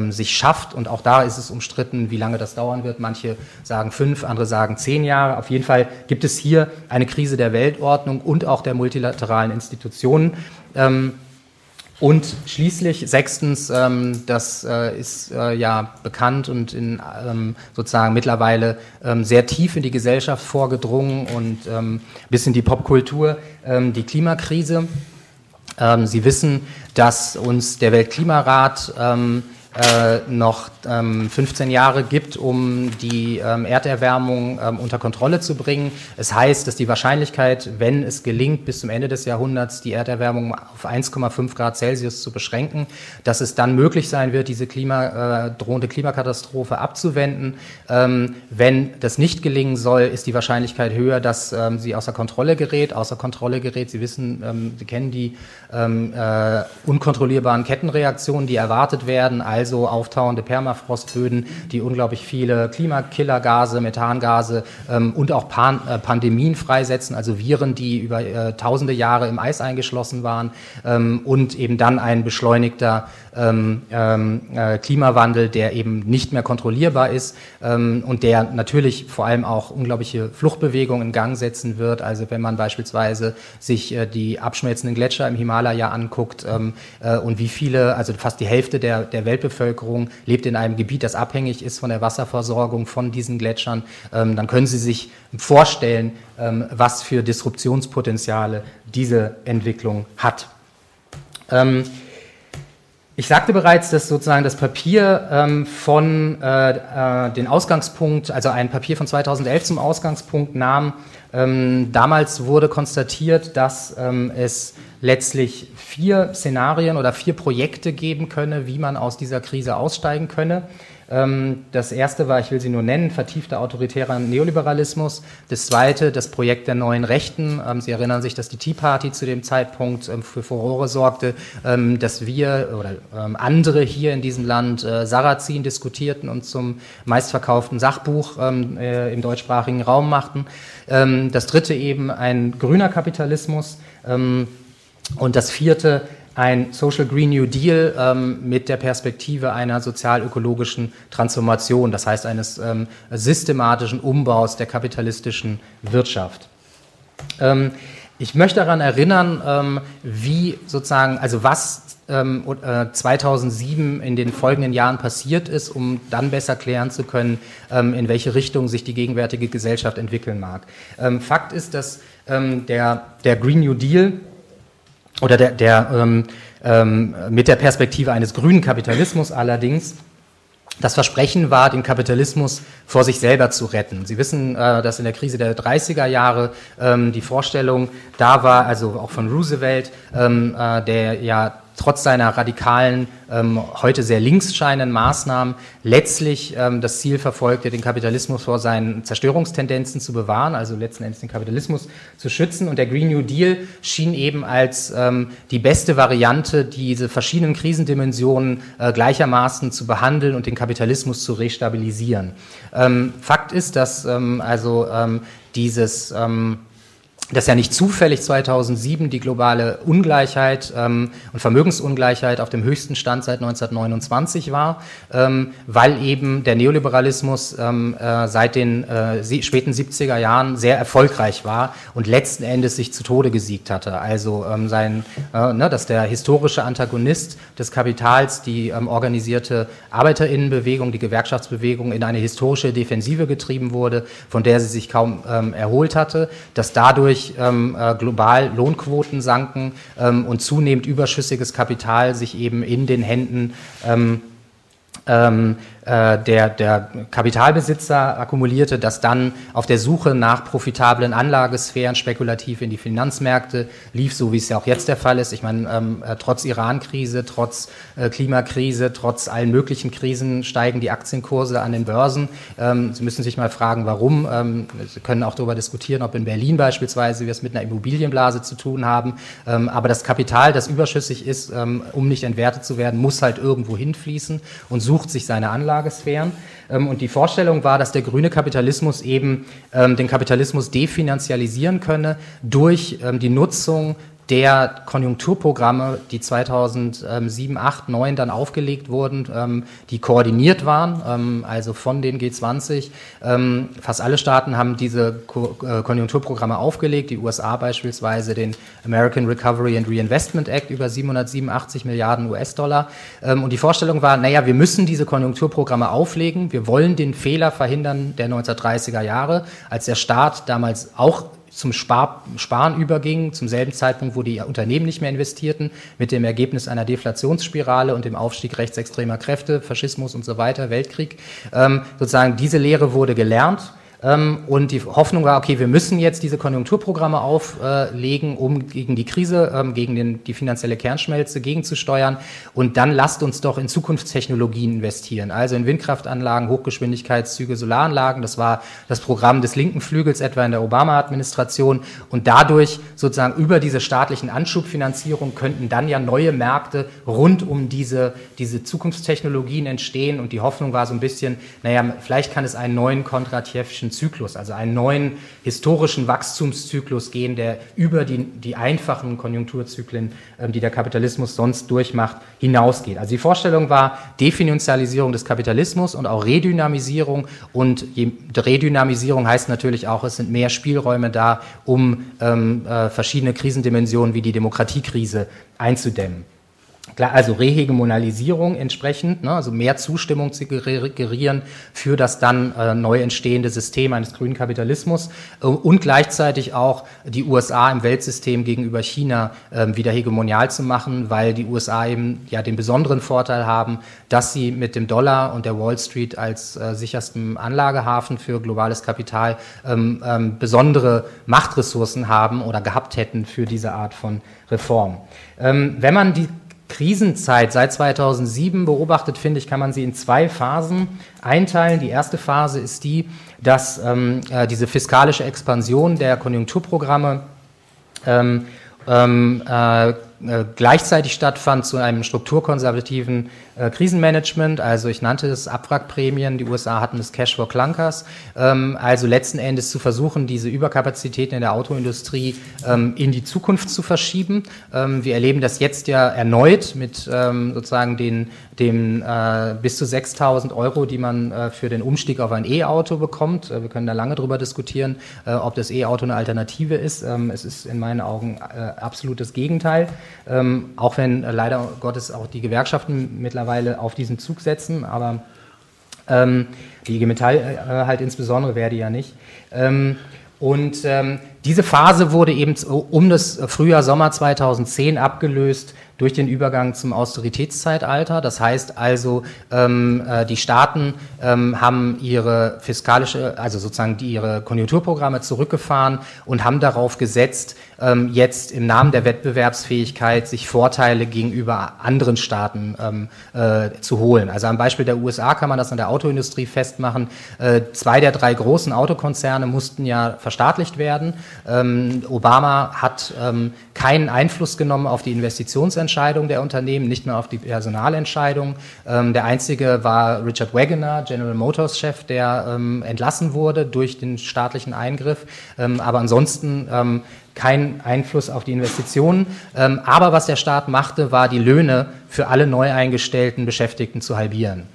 sich schafft. Und auch da ist es umstritten, wie lange das dauern wird. Manche sagen fünf, andere sagen zehn Jahre. Auf jeden Fall gibt es hier eine Krise der Weltordnung und auch der multilateralen Institutionen. Ähm, und schließlich sechstens, ähm, das äh, ist äh, ja bekannt und in, ähm, sozusagen mittlerweile sehr tief in die Gesellschaft vorgedrungen und bis in die Popkultur, die Klimakrise. Sie wissen, dass uns der Weltklimarat ähm, äh, noch ähm, 15 Jahre gibt, um die ähm, Erderwärmung ähm, unter Kontrolle zu bringen. Es heißt, dass die Wahrscheinlichkeit, wenn es gelingt, bis zum Ende des Jahrhunderts die Erderwärmung auf 1,5 Grad Celsius zu beschränken, dass es dann möglich sein wird, diese Klima, äh, drohende Klimakatastrophe abzuwenden. Ähm, wenn das nicht gelingen soll, ist die Wahrscheinlichkeit höher, dass ähm, sie außer Kontrolle gerät. Außer Kontrolle gerät, Sie wissen, ähm, Sie kennen die äh, unkontrollierbaren Kettenreaktionen, die erwartet werden. Also also auftauende Permafrostböden, die unglaublich viele Klimakillergase, Methangase ähm, und auch Pan äh, Pandemien freisetzen, also Viren, die über äh, tausende Jahre im Eis eingeschlossen waren ähm, und eben dann ein beschleunigter ähm, ähm, äh, Klimawandel, der eben nicht mehr kontrollierbar ist ähm, und der natürlich vor allem auch unglaubliche Fluchtbewegungen in Gang setzen wird. Also wenn man beispielsweise sich äh, die abschmelzenden Gletscher im Himalaya anguckt ähm, äh, und wie viele, also fast die Hälfte der, der Weltbevölkerung lebt in einem Gebiet, das abhängig ist von der Wasserversorgung von diesen Gletschern, ähm, dann können Sie sich vorstellen, ähm, was für Disruptionspotenziale diese Entwicklung hat. Ähm, ich sagte bereits, dass sozusagen das Papier ähm, von äh, äh, den Ausgangspunkt, also ein Papier von 2011 zum Ausgangspunkt nahm. Ähm, damals wurde konstatiert, dass ähm, es letztlich vier Szenarien oder vier Projekte geben könne, wie man aus dieser Krise aussteigen könne. Ähm, das erste war, ich will sie nur nennen, vertiefter autoritärer Neoliberalismus. Das zweite, das Projekt der neuen Rechten. Ähm, sie erinnern sich, dass die Tea Party zu dem Zeitpunkt ähm, für Furore sorgte, dass wir oder andere hier in diesem Land äh, Sarrazin diskutierten und zum meistverkauften Sachbuch äh, im deutschsprachigen Raum machten. Das dritte eben ein grüner Kapitalismus. Und das vierte ein Social Green New Deal ähm, mit der Perspektive einer sozial-ökologischen Transformation, das heißt eines ähm, systematischen Umbaus der kapitalistischen Wirtschaft. Ähm, ich möchte daran erinnern, ähm, wie sozusagen, also was 2007 ähm, in den folgenden Jahren passiert ist, um dann besser klären zu können, ähm, in welche Richtung sich die gegenwärtige Gesellschaft entwickeln mag. Fakt ist, dass der, der Green New Deal oder der, der ähm, ähm, mit der Perspektive eines grünen Kapitalismus allerdings das Versprechen war, den Kapitalismus vor sich selber zu retten. Sie wissen, äh, dass in der Krise der 30er Jahre ähm, die Vorstellung da war, also auch von Roosevelt, ähm, äh, der ja trotz seiner radikalen, ähm, heute sehr links scheinenden Maßnahmen letztlich ähm, das Ziel verfolgte, den Kapitalismus vor seinen Zerstörungstendenzen zu bewahren, also letzten Endes den Kapitalismus zu schützen. Und der Green New Deal schien eben als ähm, die beste Variante, diese verschiedenen Krisendimensionen äh, gleichermaßen zu behandeln und den Kapitalismus zu restabilisieren. Ähm, Fakt ist, dass ähm, also ähm, dieses dass ja nicht zufällig 2007 die globale Ungleichheit ähm, und Vermögensungleichheit auf dem höchsten Stand seit 1929 war, ähm, weil eben der Neoliberalismus ähm, äh, seit den äh, späten 70er Jahren sehr erfolgreich war und letzten Endes sich zu Tode gesiegt hatte. Also ähm, sein, äh, ne, dass der historische Antagonist des Kapitals, die ähm, organisierte Arbeiterinnenbewegung, die Gewerkschaftsbewegung in eine historische Defensive getrieben wurde, von der sie sich kaum ähm, erholt hatte, dass dadurch dadurch ähm, äh, global Lohnquoten sanken ähm, und zunehmend überschüssiges Kapital sich eben in den Händen ähm, ähm äh, der, der Kapitalbesitzer akkumulierte, das dann auf der Suche nach profitablen Anlagesphären spekulativ in die Finanzmärkte lief, so wie es ja auch jetzt der Fall ist. Ich meine, ähm, äh, trotz Iran-Krise, trotz äh, Klimakrise, trotz allen möglichen Krisen steigen die Aktienkurse an den Börsen. Ähm, Sie müssen sich mal fragen, warum. Ähm, Sie können auch darüber diskutieren, ob in Berlin beispielsweise wir es mit einer Immobilienblase zu tun haben. Ähm, aber das Kapital, das überschüssig ist, ähm, um nicht entwertet zu werden, muss halt irgendwo hinfließen und sucht sich seine Anlage. Anlagesphären. Ähm, und die Vorstellung war, dass der grüne Kapitalismus eben ähm, den Kapitalismus definanzialisieren könne durch ähm, die Nutzung der Konjunkturprogramme, die 2007, 8, 9 dann aufgelegt wurden, ähm, die koordiniert waren, ähm, also von den G20. Ähm, fast alle Staaten haben diese äh, Konjunkturprogramme aufgelegt, die USA beispielsweise den American Recovery and Reinvestment Act über 787 Milliarden US-Dollar. Und die Vorstellung war, naja, wir müssen diese Konjunkturprogramme auflegen, wir wollen den Fehler verhindern der 1930er Jahre, als der Staat damals auch zum Spar Sparen überging, zum selben Zeitpunkt, wo die Unternehmen nicht mehr investierten, mit dem Ergebnis einer Deflationsspirale und dem Aufstieg rechtsextremer Kräfte, Faschismus und so weiter, Weltkrieg. Ähm, sozusagen diese Lehre wurde gelernt und die Hoffnung war, okay, wir müssen jetzt diese Konjunkturprogramme auflegen, um gegen die Krise, ähm, gegen den, die finanzielle Kernschmelze gegenzusteuern. Und dann lasst uns doch in Zukunftstechnologien investieren, also in Windkraftanlagen, Hochgeschwindigkeitszüge, Solaranlagen. Das war das Programm des linken Flügels etwa in der Obama-Administration. Und dadurch sozusagen über diese staatlichen Anschubfinanzierung könnten dann ja neue Märkte rund um diese, diese Zukunftstechnologien entstehen. Und die Hoffnung war so ein bisschen, naja, vielleicht kann es einen neuen Kondratjewschen Zyklus, also einen neuen historischen Wachstumszyklus gehen, der über die, die einfachen Konjunkturzyklen, ähm, die der Kapitalismus sonst durchmacht, hinausgeht. Also die Vorstellung war Definanzialisierung des Kapitalismus und auch Redynamisierung. Und Redynamisierung heißt natürlich auch, es sind mehr Spielräume da, um ähm, äh, verschiedene Krisendimensionen wie die Demokratiekrise einzudämmen. Also Rehegemonalisierung entsprechend, ne, also mehr Zustimmung zu gerieren für das dann äh, neu entstehende System eines grünen Kapitalismus äh, und gleichzeitig auch die USA im Weltsystem gegenüber China äh, wieder hegemonial zu machen, weil die USA eben ja den besonderen Vorteil haben, dass sie mit dem Dollar und der Wall Street als äh, sicherstem Anlagehafen für globales Kapital ähm, ähm, besondere Machtressourcen haben oder gehabt hätten für diese Art von Reform. Ähm, wenn man die Krisenzeit seit 2007 beobachtet, finde ich, kann man sie in zwei Phasen einteilen. Die erste Phase ist die, dass ähm, äh, diese fiskalische Expansion der Konjunkturprogramme ähm, ähm, äh, äh, gleichzeitig stattfand zu einem strukturkonservativen äh, Krisenmanagement. Also ich nannte es Abwrackprämien. Die USA hatten das Cash for Clunkers. Ähm, also letzten Endes zu versuchen, diese Überkapazitäten in der Autoindustrie ähm, in die Zukunft zu verschieben. Ähm, wir erleben das jetzt ja erneut mit ähm, sozusagen den, dem äh, bis zu 6.000 Euro, die man äh, für den Umstieg auf ein E-Auto bekommt. Äh, wir können da lange drüber diskutieren, äh, ob das E-Auto eine Alternative ist. Ähm, es ist in meinen Augen absolut das Gegenteil. Ähm, auch wenn äh, leider Gottes auch die Gewerkschaften mittlerweile auf diesen Zug setzen, aber ähm, die IG Metall äh, halt insbesondere werde ja nicht. Ähm, und ähm, diese Phase wurde eben um das Frühjahr, Sommer 2010 abgelöst durch den Übergang zum Austeritätszeitalter. Das heißt also, ähm, äh, die Staaten ähm, haben ihre fiskalische, also sozusagen die, ihre Konjunkturprogramme zurückgefahren und haben darauf gesetzt, ähm, jetzt im Namen der Wettbewerbsfähigkeit sich Vorteile gegenüber anderen Staaten ähm, äh, zu holen. Also am Beispiel der USA kann man das an der Autoindustrie festmachen. Äh, zwei der drei großen Autokonzerne mussten ja verstaatlicht werden. Ähm, Obama hat ähm, keinen Einfluss genommen auf die Investitionsentscheidung der Unternehmen, nicht mehr auf die Personalentscheidung. Ähm, der einzige war Richard Wagoner, General Motors Chef, der ähm, entlassen wurde durch den staatlichen Eingriff. Ähm, aber ansonsten ähm, kein Einfluss auf die Investitionen. aber was der Staat machte, war die Löhne für alle neu eingestellten Beschäftigten zu halbieren ähm,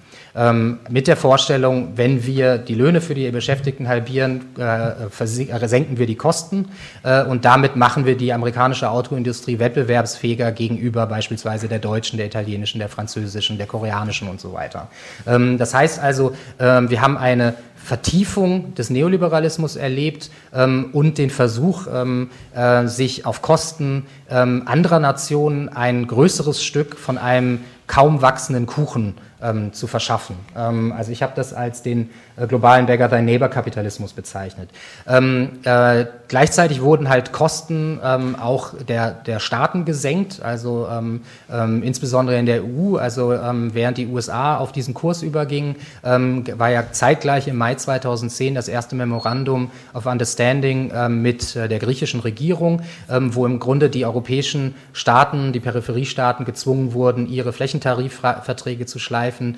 mit der Vorstellung, wenn wir die Löhne für die Beschäftigten halbieren, äh, äh, senken wir die Kosten äh, und damit machen wir die amerikanische Autoindustrie wettbewerbsfähiger gegenüber beispielsweise der deutschen, der italienischen, der französischen, der koreanischen und so weiter. Ähm, das heißt also, äh, wir haben eine Vertiefung des Neoliberalismus erlebt ähm, und den Versuch, ähm, äh, sich auf Kosten ähm, anderer Nationen ein größeres Stück von einem kaum wachsenden Kuchen ähm, zu verschaffen. Ähm, also ich habe das als den globalen Beggar Thy Neighbor Kapitalismus bezeichnet. Ähm, äh, gleichzeitig wurden halt Kosten ähm, auch der, der Staaten gesenkt, also ähm, ähm, insbesondere in der EU, also während die USA auf diesen Kurs übergingen, war ja zeitgleich im Mai 2010 das erste Memorandum of Understanding mit äh, der griechischen Regierung, wo im Grunde die europäischen Staaten, die Peripheriestaaten gezwungen wurden, ihre Flächentarifverträge zu schleifen,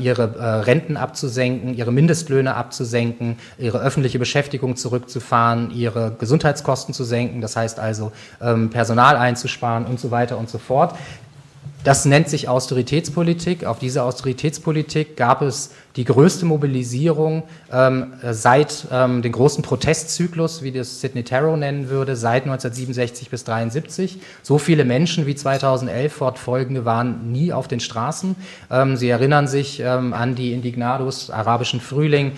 ihre äh, Renten abzusenken, ihre Mindest Mindestlöhne abzusenken, ihre öffentliche Beschäftigung zurückzufahren, ihre Gesundheitskosten zu senken, das heißt also ähm, Personal einzusparen und so weiter und so fort. Das nennt sich Austeritätspolitik. Auf diese Austeritätspolitik gab es die größte Mobilisierung ähm, seit ähm, dem großen Protestzyklus, wie das Sidney Tarrow nennen würde, seit 1967 bis 1973. So viele Menschen wie 2011 fortfolgende waren nie auf den Straßen. Ähm, sie erinnern sich ähm, an die Indignados, arabischen Frühling.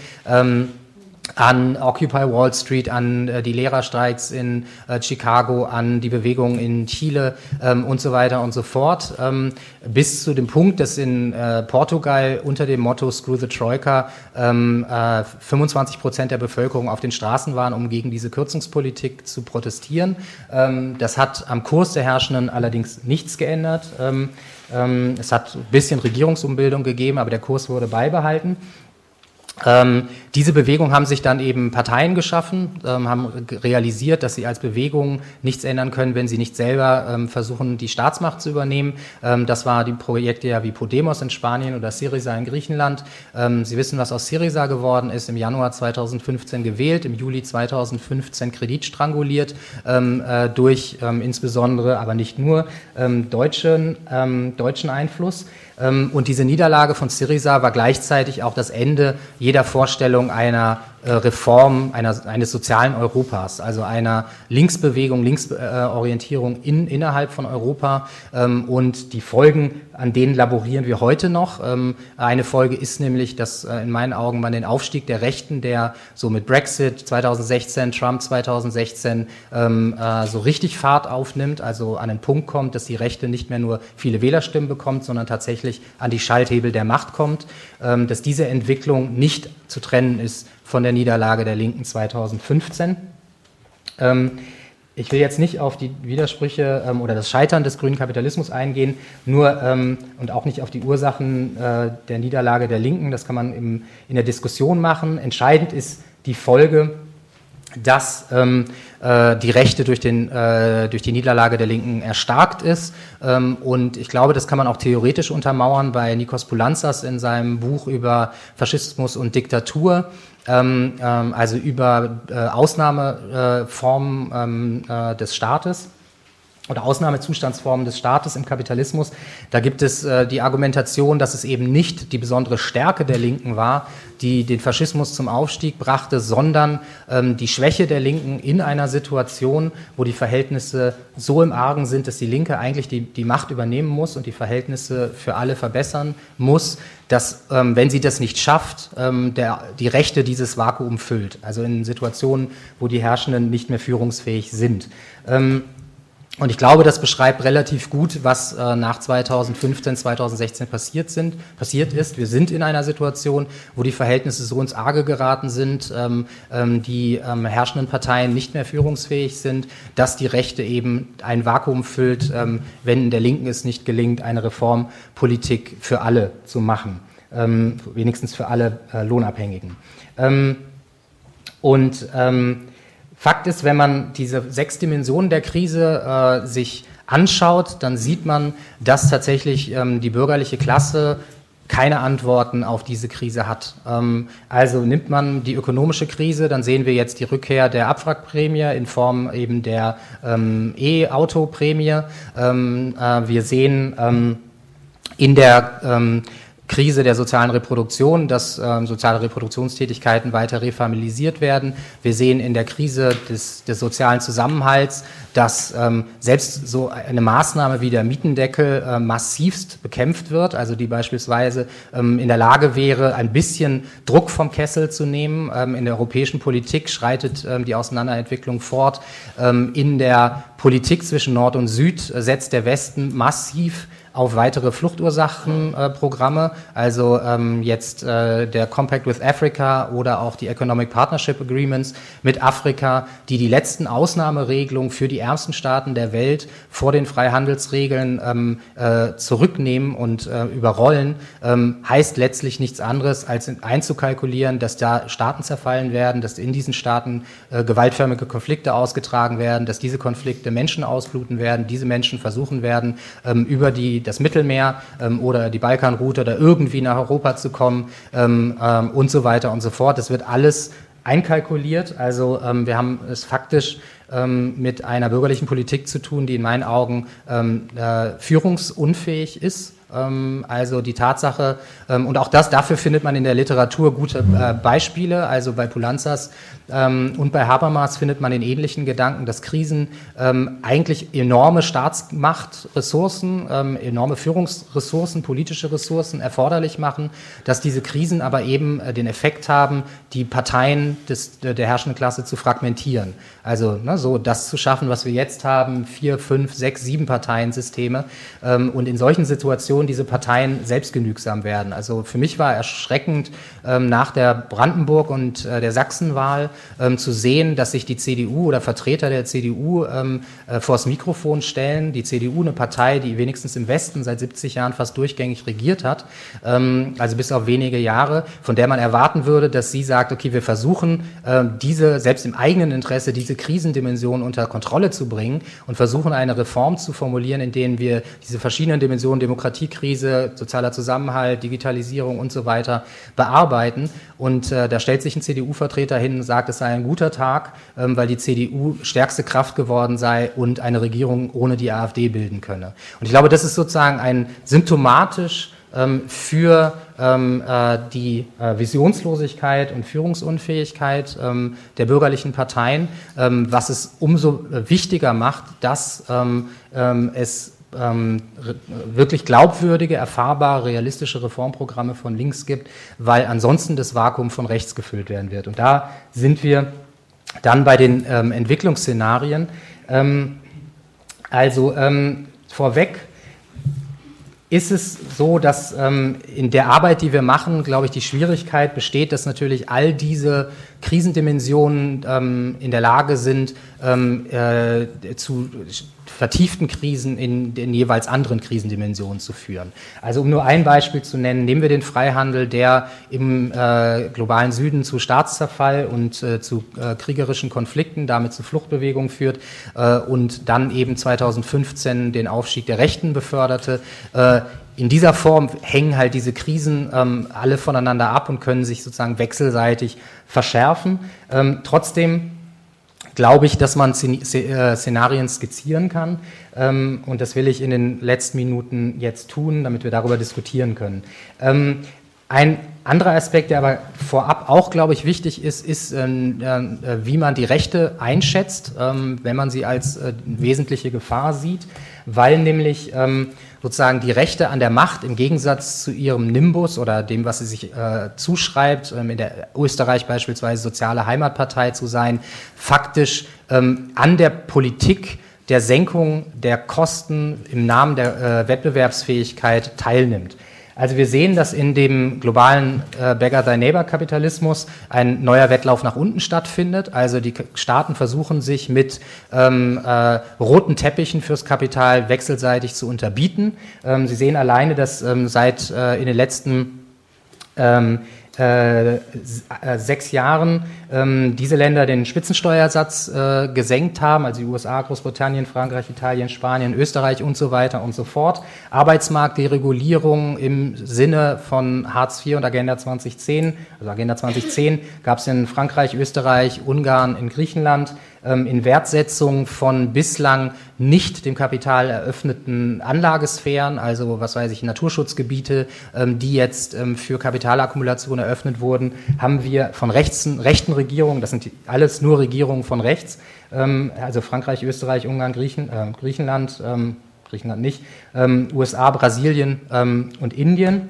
An Occupy Wall Street, an äh, die Lehrerstreiks in äh, Chicago, an die Bewegung in Chile ähm, und so weiter und so fort, ähm, bis zu dem Punkt, dass in äh, Portugal unter dem Motto Screw the Troika ähm, 25 äh, Prozent der Bevölkerung auf den Straßen waren, um gegen diese Kürzungspolitik zu protestieren. Ähm, das hat am Kurs der Herrschenden allerdings nichts geändert. Ähm, ähm, es hat ein bisschen Regierungsumbildung gegeben, aber der Kurs wurde beibehalten. Ähm, diese Bewegung haben sich dann eben Parteien geschaffen, ähm, haben realisiert, dass sie als Bewegung nichts ändern können, wenn sie nicht selber ähm, versuchen, die Staatsmacht zu übernehmen. Ähm, das war die Projekte ja wie Podemos in Spanien oder Syriza in Griechenland. Sie wissen, was aus Syriza geworden ist. Im Januar 2015 gewählt, im Juli 2015 Kredit stranguliert äh, durch insbesondere, aber nicht nur, deutschen, deutschen Einfluss. Und diese Niederlage von Syriza war gleichzeitig auch das Ende jeder Vorstellung einer äh, Reform einer, eines sozialen Europas, also einer Linksbewegung, Linksorientierung in, innerhalb von Europa. Ähm, und die Folgen, an denen laborieren wir heute noch. Ähm, eine Folge ist nämlich, dass äh, in meinen Augen man den Aufstieg der Rechten, der so mit Brexit 2016, Trump 2016 ähm, äh, so richtig Fahrt aufnimmt, also an den Punkt kommt, dass die Rechte nicht mehr nur viele Wählerstimmen bekommt, sondern tatsächlich an die Schalthebel der Macht kommt, dass diese Entwicklung nicht zu trennen ist von der Niederlage der Linken 2015. Ähm, ich will jetzt nicht auf die Widersprüche ähm, oder das Scheitern des grünen Kapitalismus eingehen, nur ähm, und auch nicht auf die Ursachen äh, der Niederlage der Linken. Das kann man im, in der Diskussion machen. Entscheidend ist die Folge, dass ähm, äh, die Rechte durch, den, äh, durch die Niederlage der Linken erstarkt ist. Ähm, und ich glaube, das kann man auch theoretisch untermauern bei Nikos Poulanzas in seinem Buch über Faschismus und Diktatur. Ähm, ähm, also über äh, Ausnahmeformen ähm, äh, des Staates oder Ausnahmezustandsformen des Staates im Kapitalismus. Da gibt es äh, die Argumentation, dass es eben nicht die besondere Stärke der Linken war, die den Faschismus zum Aufstieg brachte, sondern ähm, die Schwäche der Linken in einer Situation, wo die Verhältnisse so im Argen sind, dass die Linke eigentlich die, die Macht übernehmen muss und die Verhältnisse für alle verbessern muss, dass, ähm, wenn sie das nicht schafft, ähm, der, die Rechte dieses Vakuum füllt. Also in Situationen, wo die Herrschenden nicht mehr führungsfähig sind. Ähm, und ich glaube, das beschreibt relativ gut, was äh, nach 2015, 2016 passiert, sind, passiert ist. Wir sind in einer Situation, wo die Verhältnisse so ins Arge geraten sind, ähm, ähm, die ähm, herrschenden Parteien nicht mehr führungsfähig sind, dass die Rechte eben ein Vakuum füllt, ähm, wenn der Linken es nicht gelingt, eine Reformpolitik für alle zu machen, ähm, wenigstens für alle äh, Lohnabhängigen. Ähm, und Fakt ist, wenn man diese sechs Dimensionen der Krise äh, sich anschaut, dann sieht man, dass tatsächlich ähm, die bürgerliche Klasse keine Antworten auf diese Krise hat. Ähm, also nimmt man die ökonomische Krise, dann sehen wir jetzt die Rückkehr der Abwrackprämie in Form eben der ähm, E-Auto-Prämie. Ähm, äh, wir sehen ähm, in der ähm, Krise der sozialen Reproduktion, dass ähm, soziale Reproduktionstätigkeiten weiter refamilisiert werden. Wir sehen in der Krise des, des sozialen Zusammenhalts, dass ähm, selbst so eine Maßnahme wie der Mietendeckel äh, massivst bekämpft wird, also die beispielsweise ähm, in der Lage wäre, ein bisschen Druck vom Kessel zu nehmen. Ähm, in der europäischen Politik schreitet ähm, die Auseinanderentwicklung fort. Ähm, in der Politik zwischen Nord und Süd äh, setzt der Westen massiv auf weitere Fluchtursachenprogramme, äh, also ähm, jetzt äh, der Compact with Africa oder auch die Economic Partnership Agreements mit Afrika, die die letzten Ausnahmeregelungen für die ärmsten Staaten der Welt vor den Freihandelsregeln ähm, äh, zurücknehmen und äh, überrollen, ähm, heißt letztlich nichts anderes, als einzukalkulieren, dass da Staaten zerfallen werden, dass in diesen Staaten äh, gewaltförmige Konflikte ausgetragen werden, dass diese Konflikte Menschen ausbluten werden, diese Menschen versuchen werden, ähm, über die das Mittelmeer ähm, oder die Balkanroute oder irgendwie nach Europa zu kommen ähm, ähm, und so weiter und so fort. Das wird alles einkalkuliert. Also ähm, wir haben es faktisch ähm, mit einer bürgerlichen Politik zu tun, die in meinen Augen ähm, äh, führungsunfähig ist also die Tatsache, ähm, und auch das, dafür findet man in der Literatur gute äh, Beispiele. Also bei Pulanzas ähm, und bei Habermas findet man den ähnlichen Gedanken, dass Krisen ähm, eigentlich enorme Staatsmachtressourcen, ähm, enorme Führungsressourcen, politische Ressourcen erforderlich machen, dass diese Krisen aber eben äh, den Effekt haben, die Parteien des, der herrschenden Klasse zu fragmentieren. Also ne, so das zu schaffen, was wir jetzt haben, vier, fünf, sechs, sieben Parteiensysteme ähm, und in solchen Situationen diese Parteien selbstgenügsam werden. Also für mich war erschreckend ähm, nach der Brandenburg- und äh, der Sachsenwahl, ähm, zu sehen, dass sich die CDU oder Vertreter der CDU ähm, äh, vors Mikrofon stellen. Die CDU, eine Partei, die wenigstens im Westen seit 70 Jahren fast durchgängig regiert hat, ähm, also bis auf wenige Jahre, von der man erwarten würde, dass sie sagt, okay, wir versuchen, äh, diese, selbst im eigenen Interesse, diese Krisendimension unter Kontrolle zu bringen und versuchen, eine Reform zu formulieren, in denen wir diese verschiedenen Dimensionen, Demokratiekrise, sozialer Zusammenhalt, Digitalisierung und so weiter bearbeiten. Und äh, da stellt sich ein CDU-Vertreter hin und sagt, es sei ein guter Tag, ähm, weil die CDU stärkste Kraft geworden sei und eine Regierung ohne die AfD bilden könne. Und ich glaube, das ist sozusagen ein symptomatisch ähm, für ähm, äh, die äh, Visionslosigkeit und Führungsunfähigkeit ähm, der bürgerlichen Parteien, ähm, was es umso wichtiger macht, dass ähm, ähm, es ähm, wirklich glaubwürdige, erfahrbare, realistische Reformprogramme von links gibt, weil ansonsten das Vakuum von rechts gefüllt werden wird. Und da sind wir dann bei den ähm, Entwicklungsszenarien. Ähm, also ähm, vorweg ist es so, dass ähm, in der Arbeit, die wir machen, glaube ich, die Schwierigkeit besteht, dass natürlich all diese Krisendimensionen ähm, in der Lage sind, äh, zu vertieften Krisen in den jeweils anderen Krisendimensionen zu führen. Also um nur ein Beispiel zu nennen, nehmen wir den Freihandel, der im äh, globalen Süden zu Staatszerfall und äh, zu äh, kriegerischen Konflikten, damit zu Fluchtbewegungen führt äh, und dann eben 2015 den Aufstieg der Rechten beförderte. Äh, in dieser Form hängen halt diese Krisen ähm, alle voneinander ab und können sich sozusagen wechselseitig verschärfen. Ähm, trotzdem glaube ich, dass man äh, Szenarien skizzieren kann. Ähm, und das will ich in den letzten Minuten jetzt tun, damit wir darüber diskutieren können. Ähm, ein anderer Aspekt, der aber vorab auch, glaube ich, wichtig ist, ist, äh, äh, wie man die Rechte einschätzt, ähm, wenn man sie als wesentliche Gefahr sieht, weil nämlich sozusagen die Rechte an der Macht im Gegensatz zu ihrem Nimbus oder dem, was sie sich äh, zuschreibt, ähm, in der Österreich beispielsweise soziale Heimatpartei zu sein, faktisch ähm, an der Politik der Senkung der Kosten im Namen der äh, Wettbewerbsfähigkeit teilnimmt. Also wir sehen, dass in dem globalen äh, Beggar Thy Neighbor Kapitalismus ein neuer Wettlauf nach unten stattfindet. Also die Staaten versuchen sich mit ähm, äh, roten Teppichen fürs Kapital wechselseitig zu unterbieten. Ähm, Sie sehen alleine, dass ähm, seit äh, in den letzten ähm, äh, äh, sechs Jahren ähm, diese Länder den Spitzensteuersatz äh, gesenkt haben, also die USA, Großbritannien, Frankreich, Italien, Spanien, Österreich und so weiter und so fort. Arbeitsmarktderegulierung im Sinne von Hartz IV und Agenda 2010, also Agenda 2010 gab es in Frankreich, Österreich, Ungarn, in Griechenland ähm, in Wertsetzung von bislang nicht dem Kapital eröffneten Anlagesphären, also was weiß ich, Naturschutzgebiete, ähm, die jetzt ähm, für Kapitalakkumulation eröffnet wurden, haben wir von rechts, rechten Regierungen, das sind alles nur Regierungen von rechts, also Frankreich, Österreich, Ungarn, Griechen, äh, Griechenland, Griechenland nicht, USA, Brasilien und Indien.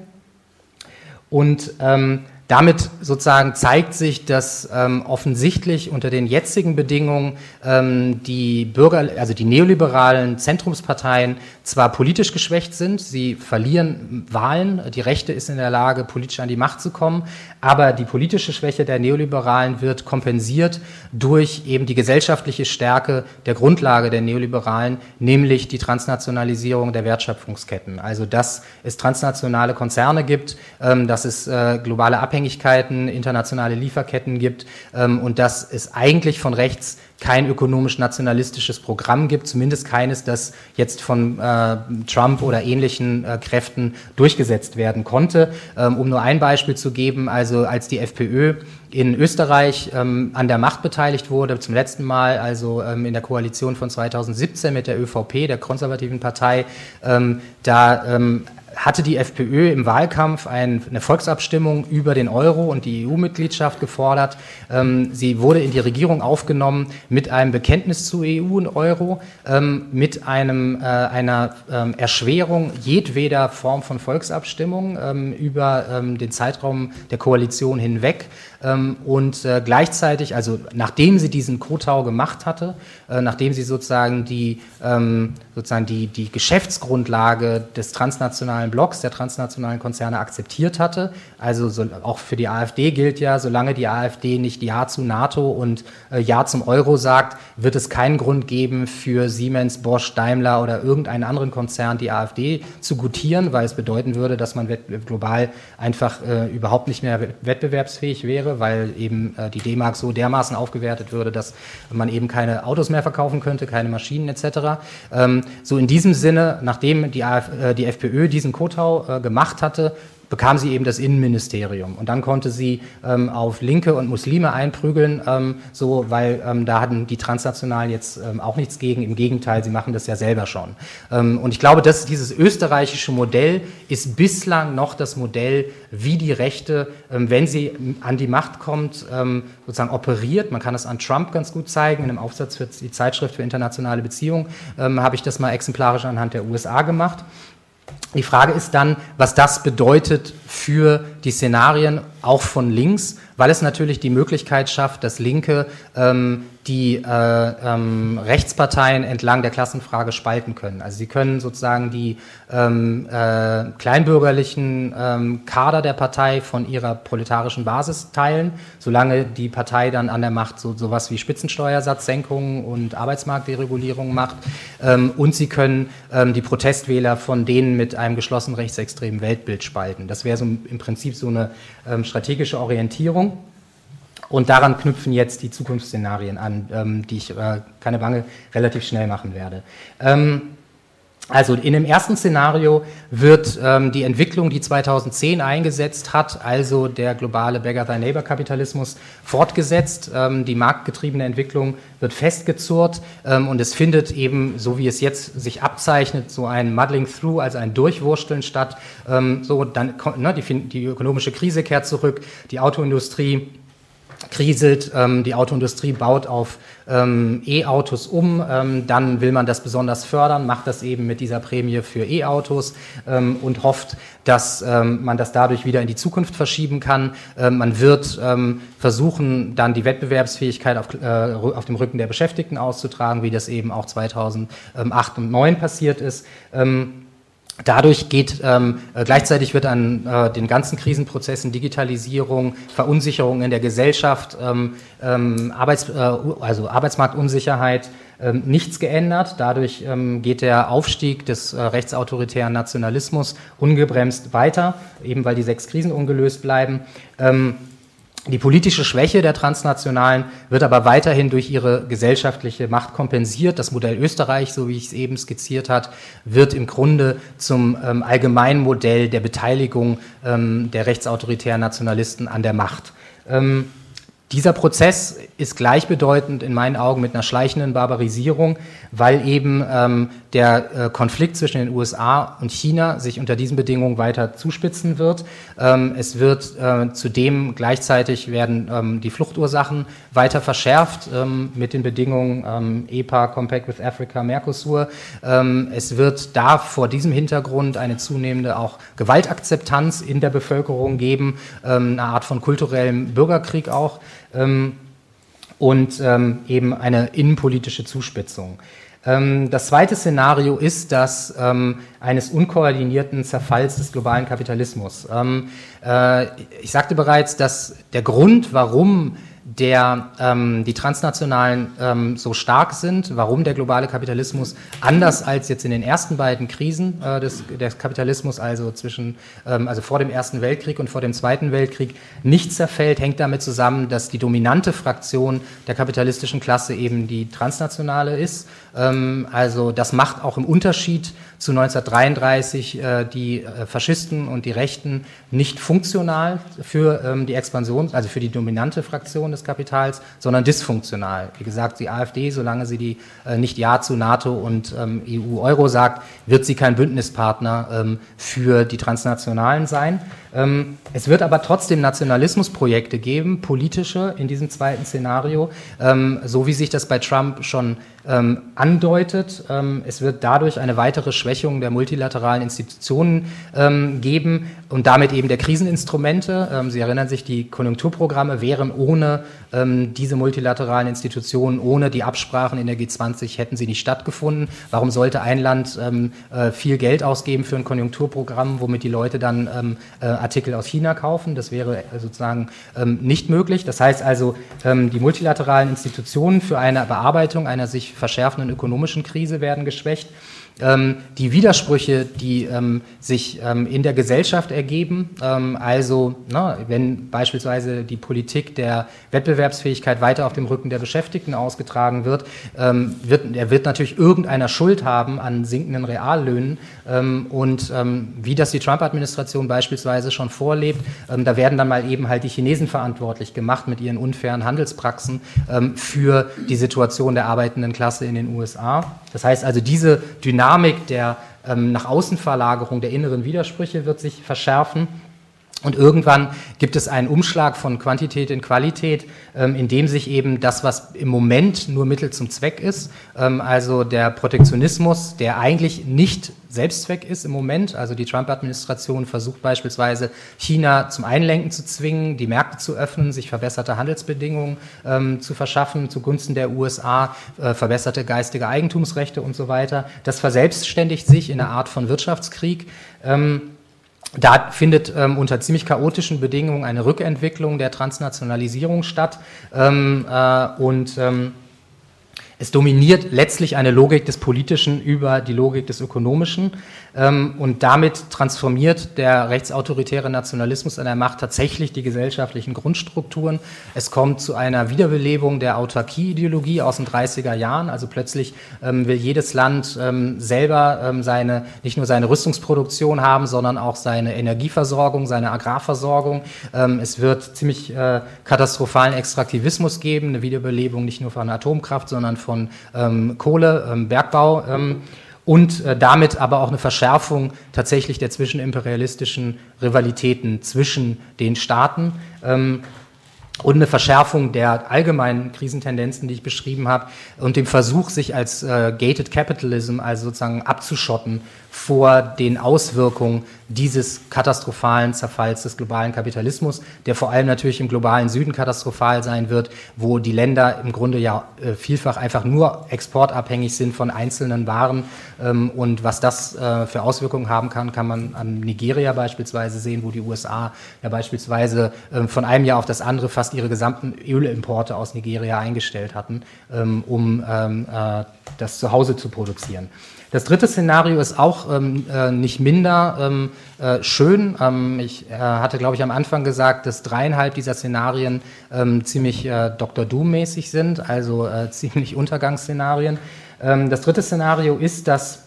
Und ähm, damit sozusagen zeigt sich, dass ähm, offensichtlich unter den jetzigen Bedingungen ähm, die Bürger, also die neoliberalen Zentrumsparteien zwar politisch geschwächt sind, sie verlieren Wahlen, die Rechte ist in der Lage, politisch an die Macht zu kommen, aber die politische Schwäche der Neoliberalen wird kompensiert durch eben die gesellschaftliche Stärke der Grundlage der Neoliberalen, nämlich die Transnationalisierung der Wertschöpfungsketten. Also dass es transnationale Konzerne gibt, ähm, dass es äh, globale Abhängigkeiten, internationale Lieferketten gibt ähm, und dass es eigentlich von rechts kein ökonomisch-nationalistisches Programm gibt, zumindest keines, das jetzt von äh, Trump oder ähnlichen äh, Kräften durchgesetzt werden konnte. Ähm, um nur ein Beispiel zu geben, also als die FPÖ in Österreich ähm, an der Macht beteiligt wurde, zum letzten Mal, also ähm, in der Koalition von 2017 mit der ÖVP, der konservativen Partei, ähm, da ähm, hatte die FPÖ im Wahlkampf ein, eine Volksabstimmung über den Euro und die EU-Mitgliedschaft gefordert. Ähm, sie wurde in die Regierung aufgenommen mit einem Bekenntnis zu EU und Euro, ähm, mit einem, äh, einer ähm, Erschwerung jedweder Form von Volksabstimmung über den Zeitraum der Koalition hinweg. Ähm, und äh, gleichzeitig, also nachdem sie diesen Kotau gemacht hatte, äh, nachdem sie sozusagen die, ähm, sozusagen die, die Geschäftsgrundlage des transnationalen Blocks, der transnationalen Konzerne akzeptiert hatte, also so, auch für die AfD gilt ja, solange die AfD nicht Ja zu NATO und äh, Ja zum Euro sagt, wird es keinen Grund geben für Siemens, Bosch, Daimler oder irgendeinen anderen Konzern die AfD zu gutieren, weil es bedeuten würde, dass man global einfach überhaupt nicht mehr wettbewerbsfähig wäre weil eben äh, die D-Mark so dermaßen aufgewertet würde, dass man eben keine Autos mehr verkaufen könnte, keine Maschinen etc. Ähm, so in diesem Sinne, nachdem die, AF, äh, die FPÖ diesen Kotau äh, gemacht hatte, bekam sie eben das Innenministerium. Und dann konnte sie ähm, auf Linke und Muslime einprügeln, ähm, so, weil ähm, da hatten die Transnationalen jetzt ähm, auch nichts gegen. Im Gegenteil, sie machen das ja selber schon. Ähm, und ich glaube, dass dieses österreichische Modell ist bislang noch das Modell, wie die Rechte, ähm, wenn sie an die Macht kommt, sozusagen operiert. Man kann das an Trump ganz gut zeigen. In einem Aufsatz für die Zeitschrift für internationale Beziehungen habe ich das mal exemplarisch anhand der USA gemacht. Die Frage ist dann, was das bedeutet für die Szenarien auch von links, weil es natürlich die Möglichkeit schafft, dass Linke ähm, die äh, ähm, Rechtsparteien entlang der Klassenfrage spalten können. Also sie können sozusagen die ähm, äh, kleinbürgerlichen ähm, Kader der Partei von ihrer proletarischen Basis teilen, solange die Partei dann an der Macht so sowas wie Spitzensteuersatzsenkungen und Arbeitsmarktderegulierung macht. Ähm, und sie können ähm, die Protestwähler von denen mit einem geschlossenen rechtsextremen Weltbild spalten. Das wäre so im Prinzip so eine ähm, strategische Orientierung. Und daran knüpfen jetzt die Zukunftsszenarien an, ähm, die ich, äh, keine Bange, relativ schnell machen werde. Ähm, also in dem ersten Szenario wird ähm, die Entwicklung, die 2010 eingesetzt hat, also der globale Beggar-Thy-Neighbor-Kapitalismus, fortgesetzt. Ähm, die marktgetriebene Entwicklung wird festgezurrt ähm, und es findet eben, so wie es jetzt sich abzeichnet, so ein Muddling Through, also ein Durchwursteln statt. Ähm, so dann ne, die, die ökonomische Krise kehrt zurück, die Autoindustrie kriselt, ähm, die Autoindustrie baut auf ähm, E-Autos um, ähm, dann will man das besonders fördern, macht das eben mit dieser Prämie für E-Autos ähm, und hofft, dass ähm, man das dadurch wieder in die Zukunft verschieben kann. Ähm, man wird versuchen, dann die Wettbewerbsfähigkeit auf, äh, auf dem Rücken der Beschäftigten auszutragen, wie das eben auch 2008 und 2009 passiert ist. Dadurch geht ähm, äh, gleichzeitig wird an äh, den ganzen Krisenprozessen Digitalisierung, Verunsicherung in der Gesellschaft, ähm, ähm, Arbeits, äh, also Arbeitsmarktunsicherheit ähm, nichts geändert. Dadurch ähm, geht der Aufstieg des äh, rechtsautoritären Nationalismus ungebremst weiter, eben weil die sechs Krisen ungelöst bleiben. Ähm, die politische Schwäche der Transnationalen wird aber weiterhin durch ihre gesellschaftliche Macht kompensiert. Das Modell Österreich, so wie ich es eben skizziert hat, wird im Grunde zum ähm, Allgemeinmodell der Beteiligung ähm, der rechtsautoritären Nationalisten an der Macht. Ähm, dieser Prozess ist gleichbedeutend in meinen Augen mit einer schleichenden Barbarisierung, weil eben ähm, der äh, Konflikt zwischen den USA und China sich unter diesen Bedingungen weiter zuspitzen wird. Ähm, es wird äh, zudem gleichzeitig werden ähm, die Fluchtursachen weiter verschärft ähm, mit den Bedingungen ähm, EPA, Compact with Africa, Mercosur. Ähm, es wird da vor diesem Hintergrund eine zunehmende auch Gewaltakzeptanz in der Bevölkerung geben, eine Art von kulturellem Bürgerkrieg auch und eben eine innenpolitische Zuspitzung. Ähm, das zweite Szenario ist das ähm, eines unkoordinierten Zerfalls des globalen Kapitalismus. Ähm, äh, ich sagte bereits, dass der Grund, warum der ähm, die transnationalen ähm, so stark sind, warum der globale Kapitalismus anders als jetzt in den ersten beiden Krisen äh, des, des Kapitalismus, also zwischen ähm, also vor dem Ersten Weltkrieg und vor dem Zweiten Weltkrieg, nicht zerfällt, hängt damit zusammen, dass die dominante Fraktion der kapitalistischen Klasse eben die transnationale ist. Ähm, also das macht auch im Unterschied zu 1933 äh, die äh, Faschisten und die Rechten nicht funktional für ähm, die Expansion, also für die dominante Fraktion des Kapitals, sondern dysfunktional. Wie gesagt, die AfD, solange sie die äh, nicht Ja zu NATO und ähm, EU-Euro sagt, wird sie kein Bündnispartner für die Transnationalen sein. Es wird aber trotzdem Nationalismusprojekte geben, politische in diesem zweiten Szenario, so wie sich das bei Trump schon ähm, andeutet. Ähm, es wird dadurch eine weitere Schwächung der multilateralen Institutionen ähm, geben und damit eben der Kriseninstrumente. Ähm, Sie erinnern sich, die Konjunkturprogramme wären ohne diese multilateralen Institutionen, ohne die Absprachen in der G20 hätten sie nicht stattgefunden. Warum sollte ein Land äh, viel Geld ausgeben für ein Konjunkturprogramm, womit die Leute dann äh, Artikel aus China kaufen? Das wäre äh, sozusagen nicht möglich. Das heißt also, die multilateralen Institutionen für eine Bearbeitung einer sich verschärfenden ökonomischen Krise werden geschwächt ähm, die Widersprüche, die ähm, sich ähm, in der Gesellschaft ergeben. Ähm, also, na, wenn beispielsweise die Politik der Wettbewerbsfähigkeit weiter auf dem Rücken der Beschäftigten ausgetragen wird, ähm, wird er wird natürlich irgendeiner Schuld haben an sinkenden Reallöhnen. Ähm, und wie das die Trump-Administration beispielsweise schon vorlebt, da werden dann mal eben halt die Chinesen verantwortlich gemacht mit ihren unfairen Handelspraxen für die Situation der arbeitenden Klasse in den USA. Das heißt also, diese Dynamik Dynamik der ähm, nach Außenverlagerung der inneren Widersprüche wird sich verschärfen. Und irgendwann gibt es einen Umschlag von Quantität in Qualität, ähm, in dem sich eben das, was im Moment nur Mittel zum Zweck ist, ähm, also der Protektionismus, der eigentlich nicht Selbstzweck ist im Moment. Also die Trump-Administration versucht beispielsweise China zum Einlenken zu zwingen, die Märkte zu öffnen, sich verbesserte Handelsbedingungen ähm, zu verschaffen zugunsten der USA, äh, verbesserte geistige Eigentumsrechte und so weiter. Das verselbstständigt sich in einer Art von Wirtschaftskrieg. Ähm, da findet ähm, unter ziemlich chaotischen Bedingungen eine Rückentwicklung der Transnationalisierung statt. Ähm, äh, und ähm, es dominiert letztlich eine Logik des Politischen über die Logik des Ökonomischen ähm, und damit transformiert der rechtsautoritäre Nationalismus an der Macht tatsächlich die gesellschaftlichen Grundstrukturen. Es kommt zu einer Wiederbelebung der Autarkie-Ideologie aus den 30er Jahren. Also plötzlich ähm, will jedes Land ähm, selber ähm, seine, nicht nur seine Rüstungsproduktion haben, sondern auch seine Energieversorgung, seine Agrarversorgung. Ähm, es wird ziemlich äh, katastrophalen Extraktivismus geben, eine Wiederbelebung nicht nur von Atomkraft, sondern von ähm, Kohle, ähm, Bergbau ähm, und äh, damit aber auch eine Verschärfung tatsächlich der zwischenimperialistischen Rivalitäten zwischen den Staaten. Ähm, und eine Verschärfung der allgemeinen Krisentendenzen, die ich beschrieben habe, und dem Versuch, sich als äh, gated capitalism, also sozusagen abzuschotten vor den Auswirkungen dieses katastrophalen Zerfalls des globalen Kapitalismus, der vor allem natürlich im globalen Süden katastrophal sein wird, wo die Länder im Grunde ja äh, vielfach einfach nur exportabhängig sind von einzelnen Waren. Ähm, und was das äh, für Auswirkungen haben kann, kann man an Nigeria beispielsweise sehen, wo die USA ja beispielsweise äh, von einem Jahr auf das andere fast ihre gesamten Ölimporte aus Nigeria eingestellt hatten, ähm, um ähm, äh, das zu Hause zu produzieren. Das dritte Szenario ist auch ähm, äh, nicht minder ähm, äh, schön. Ähm, ich äh, hatte, glaube ich, am Anfang gesagt, dass dreieinhalb dieser Szenarien ähm, ziemlich äh, Dr. Doom-mäßig sind, also äh, [laughs] ziemlich Untergangsszenarien. Ähm, das dritte Szenario ist, dass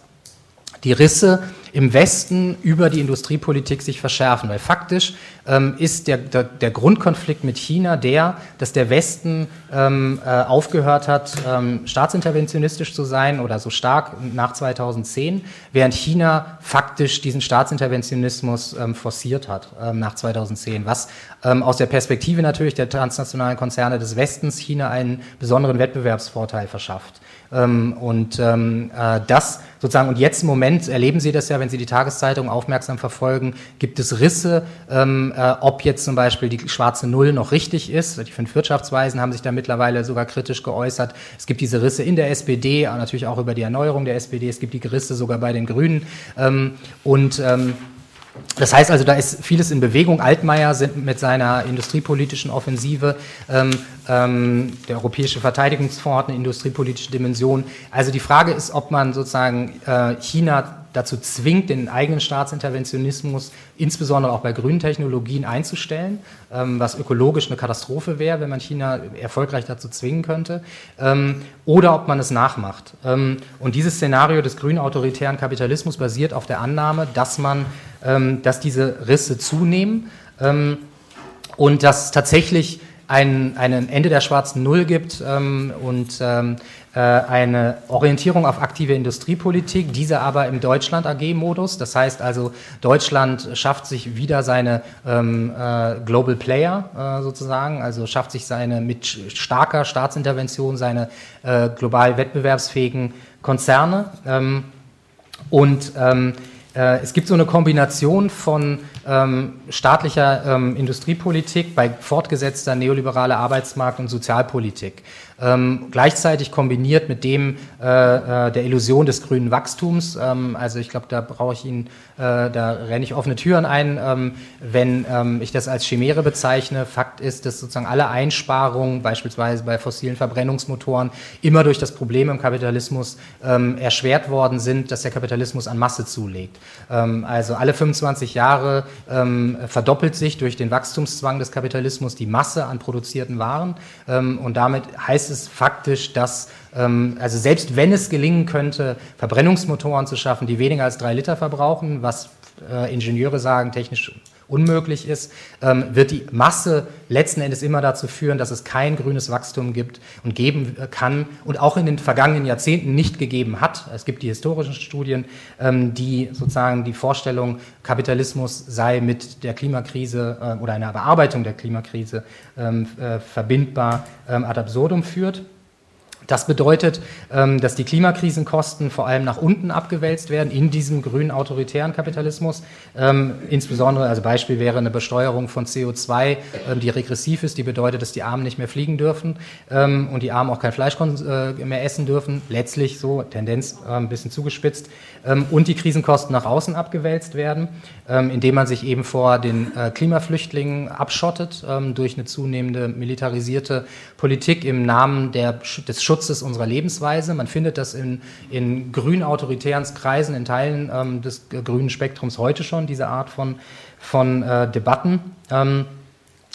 die Risse im Westen über die Industriepolitik sich verschärfen. Weil faktisch ähm, ist der, der, der, Grundkonflikt mit China der, dass der Westen ähm, äh, aufgehört hat, ähm, staatsinterventionistisch zu sein oder so stark nach 2010, während China faktisch diesen Staatsinterventionismus ähm, forciert hat ähm, nach 2010, was ähm, aus der Perspektive natürlich der transnationalen Konzerne des Westens China einen besonderen Wettbewerbsvorteil verschafft. Und äh, das sozusagen, und jetzt im Moment erleben Sie das ja, wenn Sie die Tageszeitung aufmerksam verfolgen, gibt es Risse, ähm, äh, ob jetzt zum Beispiel die schwarze Null noch richtig ist. Die fünf Wirtschaftsweisen haben sich da mittlerweile sogar kritisch geäußert. Es gibt diese Risse in der SPD, natürlich auch über die Erneuerung der SPD. Es gibt die Risse sogar bei den Grünen. und das heißt also, da ist vieles in Bewegung. Altmaier sind mit seiner industriepolitischen Offensive, ähm, ähm, der Europäische Verteidigungsfonds hat eine industriepolitische Dimension. Also die Frage ist, ob man sozusagen äh, China dazu zwingt, den eigenen Staatsinterventionismus insbesondere auch bei grünen Technologien einzustellen, ähm, was ökologisch eine Katastrophe wäre, wenn man China erfolgreich dazu zwingen könnte, ähm, oder ob man es nachmacht. Ähm, und dieses Szenario des grünen autoritären Kapitalismus basiert auf der Annahme, dass man, dass diese Risse zunehmen und dass tatsächlich ein, ein Ende der schwarzen Null gibt ähm, und ähm, äh, eine Orientierung auf aktive Industriepolitik, diese aber im Deutschland AG-Modus. Das heißt also, Deutschland schafft sich wieder seine ähm, äh, Global Player äh, sozusagen, also schafft sich seine mit starker Staatsintervention seine äh, global wettbewerbsfähigen Konzerne. Ähm, und ähm, äh, es gibt so eine Kombination von ähm, staatlicher ähm, Industriepolitik bei fortgesetzter neoliberaler Arbeitsmarkt- und Sozialpolitik ähm, gleichzeitig kombiniert mit dem äh, äh, der Illusion des grünen Wachstums. Ähm, also ich glaube, da brauche ich Ihnen, äh, da renne ich offene Türen ein, ähm, wenn ähm, ich das als Chimäre bezeichne. Fakt ist, dass sozusagen alle Einsparungen, beispielsweise bei fossilen Verbrennungsmotoren, immer durch das Problem im Kapitalismus ähm, erschwert worden sind, dass der Kapitalismus an Masse zulegt. Ähm, also alle 25 Jahre verdoppelt sich durch den Wachstumszwang des Kapitalismus die Masse an produzierten Waren und damit heißt heißt es faktisch, dass, ähm, also selbst wenn es gelingen könnte, Verbrennungsmotoren zu schaffen, die weniger als drei Liter verbrauchen, was äh, Ingenieure sagen, technisch unmöglich ist, ähm, wird die Masse letzten Endes immer dazu führen, dass es kein grünes Wachstum gibt und geben kann und auch in den vergangenen Jahrzehnten nicht gegeben hat. Es gibt die historischen Studien, ähm, die sozusagen die Vorstellung, Kapitalismus sei mit der Klimakrise äh, oder einer Bearbeitung der Klimakrise ähm, äh, verbindbar ad absurdum führt. Das bedeutet, ähm, dass die Klimakrisenkosten vor allem nach unten abgewälzt werden in diesem grünen autoritären Kapitalismus. Ähm, insbesondere, also Beispiel wäre eine Besteuerung von CO2, ähm, die regressiv ist, die bedeutet, dass die Armen nicht mehr fliegen dürfen und die Armen auch kein Fleisch äh, mehr essen dürfen. Letztlich so, Tendenz ein bisschen zugespitzt. Und die Krisenkosten nach außen abgewälzt werden, indem man sich eben vor den äh, Klimaflüchtlingen abschottet durch eine zunehmende militarisierte Politik im Namen der, des Schutzes unserer Lebensweise. Man findet das in, in grün-autoritären Kreisen, in Teilen ähm, des grünen Spektrums heute schon, diese Art von, von äh, Debatten. Ähm,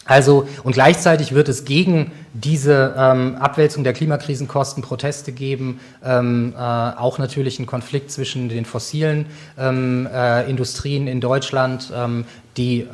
also, und gleichzeitig wird es gegen diese ähm, Abwälzung der Klimakrisenkosten Proteste geben, ähm, äh, auch natürlich einen Konflikt zwischen den fossilen ähm, äh, Industrien in Deutschland, ähm, die äh,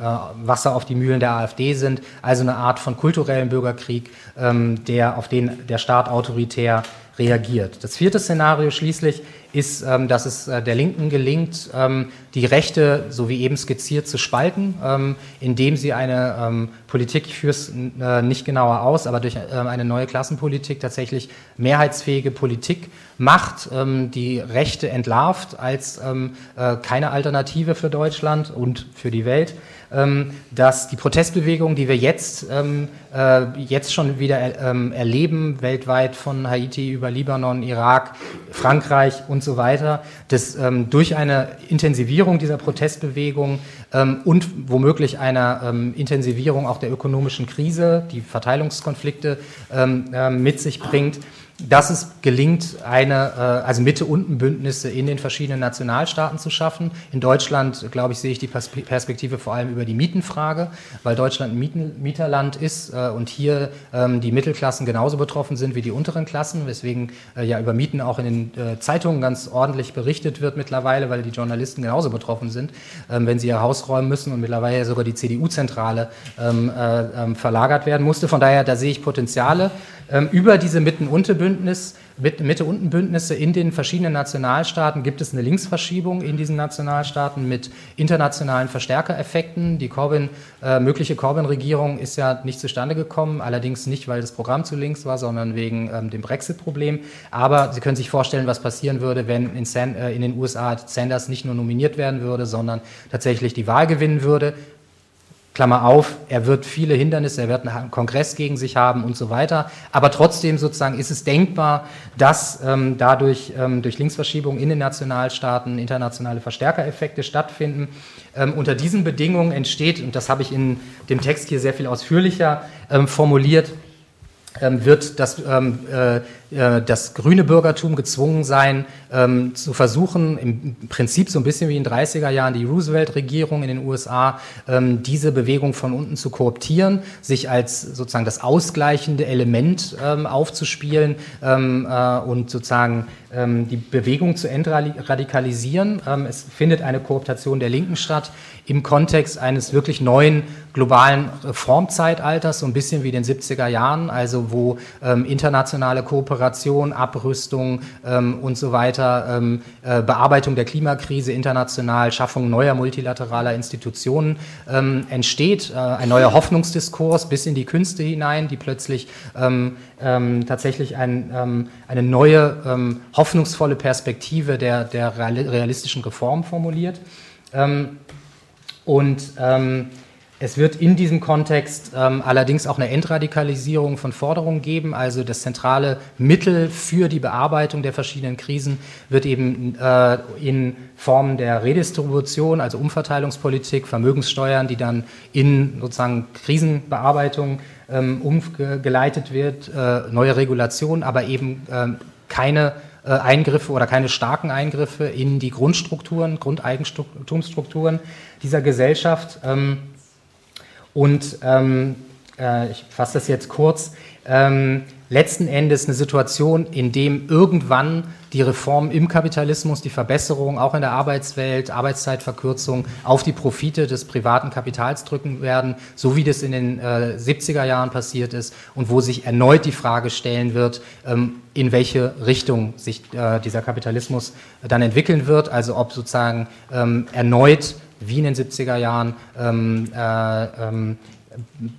Wasser auf die Mühlen der AfD sind, also eine Art von kulturellen Bürgerkrieg, ähm, der, auf den der Staat autoritär reagiert. Das vierte Szenario schließlich ist, ähm, dass es äh, der Linken gelingt, ähm, die Rechte, so wie eben skizziert, zu spalten, ähm, indem sie eine ähm, Politik, ich führe es äh, nicht genauer aus, aber durch äh, eine neue Klassenpolitik tatsächlich mehrheitsfähige Politik macht, ähm, die Rechte entlarvt als ähm, äh, keine Alternative für Deutschland und für die Welt ähm, dass die Protestbewegung, die wir jetzt, ähm, äh, jetzt schon wieder ähm, erleben, weltweit von Haiti über Libanon, Irak, Frankreich und so weiter, dass durch eine Intensivierung dieser Protestbewegung und womöglich einer Intensivierung auch der ökonomischen Krise, die Verteilungskonflikte mit sich bringt, dass es gelingt, eine, äh, also Mitte-Unten-Bündnisse in den verschiedenen Nationalstaaten zu schaffen. In Deutschland, glaube ich, sehe ich die Perspektive vor allem über die Mietenfrage, weil Deutschland ein Mieten Mieterland ist äh, und hier ähm, die Mittelklassen genauso betroffen sind wie die unteren Klassen, weswegen äh, ja über Mieten auch in den Zeitungen ganz ordentlich berichtet wird mittlerweile, weil die Journalisten genauso betroffen sind, ähm, wenn sie ihr Haus räumen müssen und mittlerweile sogar die CDU-Zentrale ähm, verlagert werden musste. Von daher, da sehe ich Potenziale. Über diese Mitten-Unten-Bündnis, Mitte-Unten-Bündnisse in den verschiedenen Nationalstaaten gibt es eine Linksverschiebung in diesen Nationalstaaten mit internationalen Verstärkereffekten. Die Corbyn, äh, mögliche Corbyn-Regierung ist ja nicht zustande gekommen, allerdings nicht, weil das Programm zu links war, sondern wegen ähm, dem Brexit-Problem. Aber Sie können sich vorstellen, was passieren würde, wenn in, San, äh, in den USA Sanders nicht nur nominiert werden würde, sondern tatsächlich die Wahl gewinnen würde. Klammer auf, er wird viele Hindernisse, er wird einen Kongress gegen sich haben und so weiter. Aber trotzdem sozusagen ist es denkbar, dass ähm, dadurch ähm, durch Linksverschiebung in den Nationalstaaten internationale Verstärkereffekte stattfinden. Ähm, unter diesen Bedingungen entsteht, und das habe ich in dem Text hier sehr viel ausführlicher ähm, formuliert, ähm, wird das, ähm, äh, das grüne Bürgertum gezwungen sein, ähm, zu versuchen, im Prinzip so ein bisschen wie in den 30er Jahren die Roosevelt-Regierung in den USA, ähm, diese Bewegung von unten zu kooptieren, sich als sozusagen das ausgleichende Element ähm, aufzuspielen ähm, äh, und sozusagen ähm, die Bewegung zu entradikalisieren. Ähm, es findet eine Kooptation der Linken statt im Kontext eines wirklich neuen globalen Reformzeitalters, so ein bisschen wie den 70er Jahren, also wo internationale Kooperation, Abrüstung ähm, und so weiter, ähm, äh, Bearbeitung der Klimakrise international, Schaffung neuer multilateraler Institutionen ähm, entsteht, äh, ein neuer Hoffnungsdiskurs bis in die Künste hinein, die plötzlich ähm, ähm, tatsächlich ein, eine neue hoffnungsvolle Perspektive der, der realistischen Reform formuliert. Ähm, und ähm, es wird in diesem Kontext ähm, allerdings auch eine Entradikalisierung von Forderungen geben. Also das zentrale Mittel für die Bearbeitung der verschiedenen Krisen wird eben äh, in Formen der Redistribution, also Umverteilungspolitik, Vermögenssteuern, die dann in sozusagen Krisenbearbeitung ähm, umgeleitet wird, äh, neue Regulationen, aber eben ähm, keine äh, Eingriffe oder keine starken Eingriffe in die Grundstrukturen, Grundeigentumsstrukturen dieser Gesellschaft. Ähm, und ähm, äh, ich fasse das jetzt kurz. Ähm, letzten Endes eine Situation, in dem irgendwann die Reformen im Kapitalismus, die Verbesserung auch in der Arbeitswelt, Arbeitszeitverkürzung auf die Profite des privaten Kapitals drücken werden, so wie das in den äh, 70er Jahren passiert ist und wo sich erneut die Frage stellen wird, ähm, in welche Richtung sich äh, dieser Kapitalismus dann entwickeln wird, also ob sozusagen ähm, erneut wie in den 70er Jahren ähm, äh, ähm,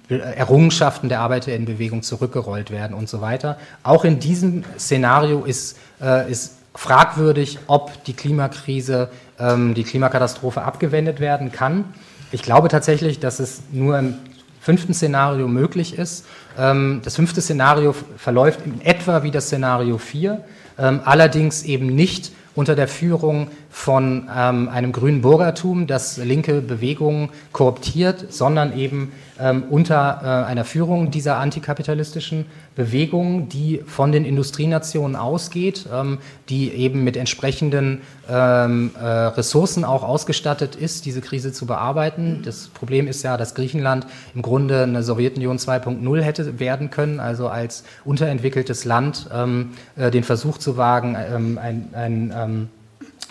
Errungenschaften der Arbeiter in Bewegung zurückgerollt werden und so weiter. Auch in diesem Szenario ist, äh, ist fragwürdig, ob die Klimakrise, ähm, die Klimakatastrophe abgewendet werden kann. Ich glaube tatsächlich, dass es nur im fünften Szenario möglich ist. Ähm, das fünfte Szenario verläuft in etwa wie das Szenario 4, ähm, allerdings eben nicht unter der Führung von ähm, einem grünen Bürgertum, das linke Bewegungen kooptiert, sondern eben ähm, unter äh, einer Führung dieser antikapitalistischen Bewegung, die von den Industrienationen ausgeht, ähm, die eben mit entsprechenden ähm, äh, Ressourcen auch ausgestattet ist, diese Krise zu bearbeiten. Das Problem ist ja, dass Griechenland im Grunde eine Sowjetunion 2.0 hätte werden können, also als unterentwickeltes Land ähm, äh, den Versuch zu wagen, ähm, ein, ein ähm,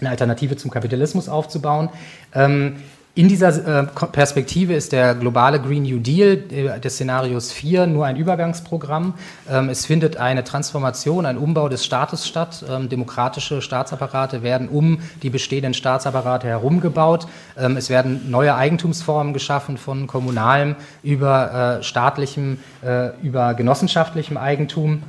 eine Alternative zum Kapitalismus aufzubauen. In dieser äh, Perspektive ist der globale Green New Deal äh, des Szenarios 4 nur ein Übergangsprogramm. Ähm, es findet eine Transformation, ein Umbau des Staates statt. Ähm, demokratische Staatsapparate werden um die bestehenden Staatsapparate herumgebaut. Ähm, es werden neue Eigentumsformen geschaffen von kommunalem über äh, staatlichem, über genossenschaftlichem Eigentum.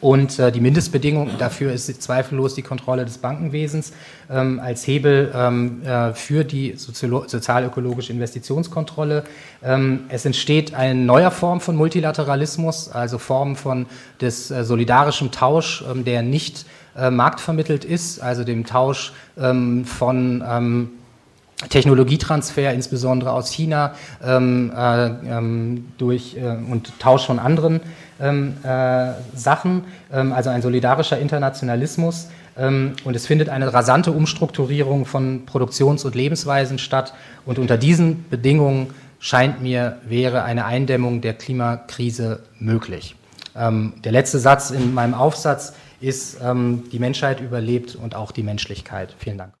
Und äh, die Mindestbedingung dafür ist zweifellos die Kontrolle des Bankenwesens ähm, als Hebel ähm, äh, für die sozialökologische Investitionskontrolle. Ähm, es entsteht eine neue Form von Multilateralismus, also Form von des äh, solidarischen Tausch, ähm, der nicht äh, marktvermittelt ist, also dem Tausch ähm, von ähm, Technologietransfer, insbesondere aus China, ähm, äh, ähm, durch äh, und Tausch von anderen ähm, äh, Sachen, ähm, also ein solidarischer Internationalismus. Ähm, und es findet eine rasante Umstrukturierung von Produktions- und Lebensweisen statt. Und unter diesen Bedingungen scheint mir, wäre eine Eindämmung der Klimakrise möglich. Ähm, der letzte Satz in meinem Aufsatz ist, die Menschheit überlebt und auch die Menschlichkeit. Vielen Dank.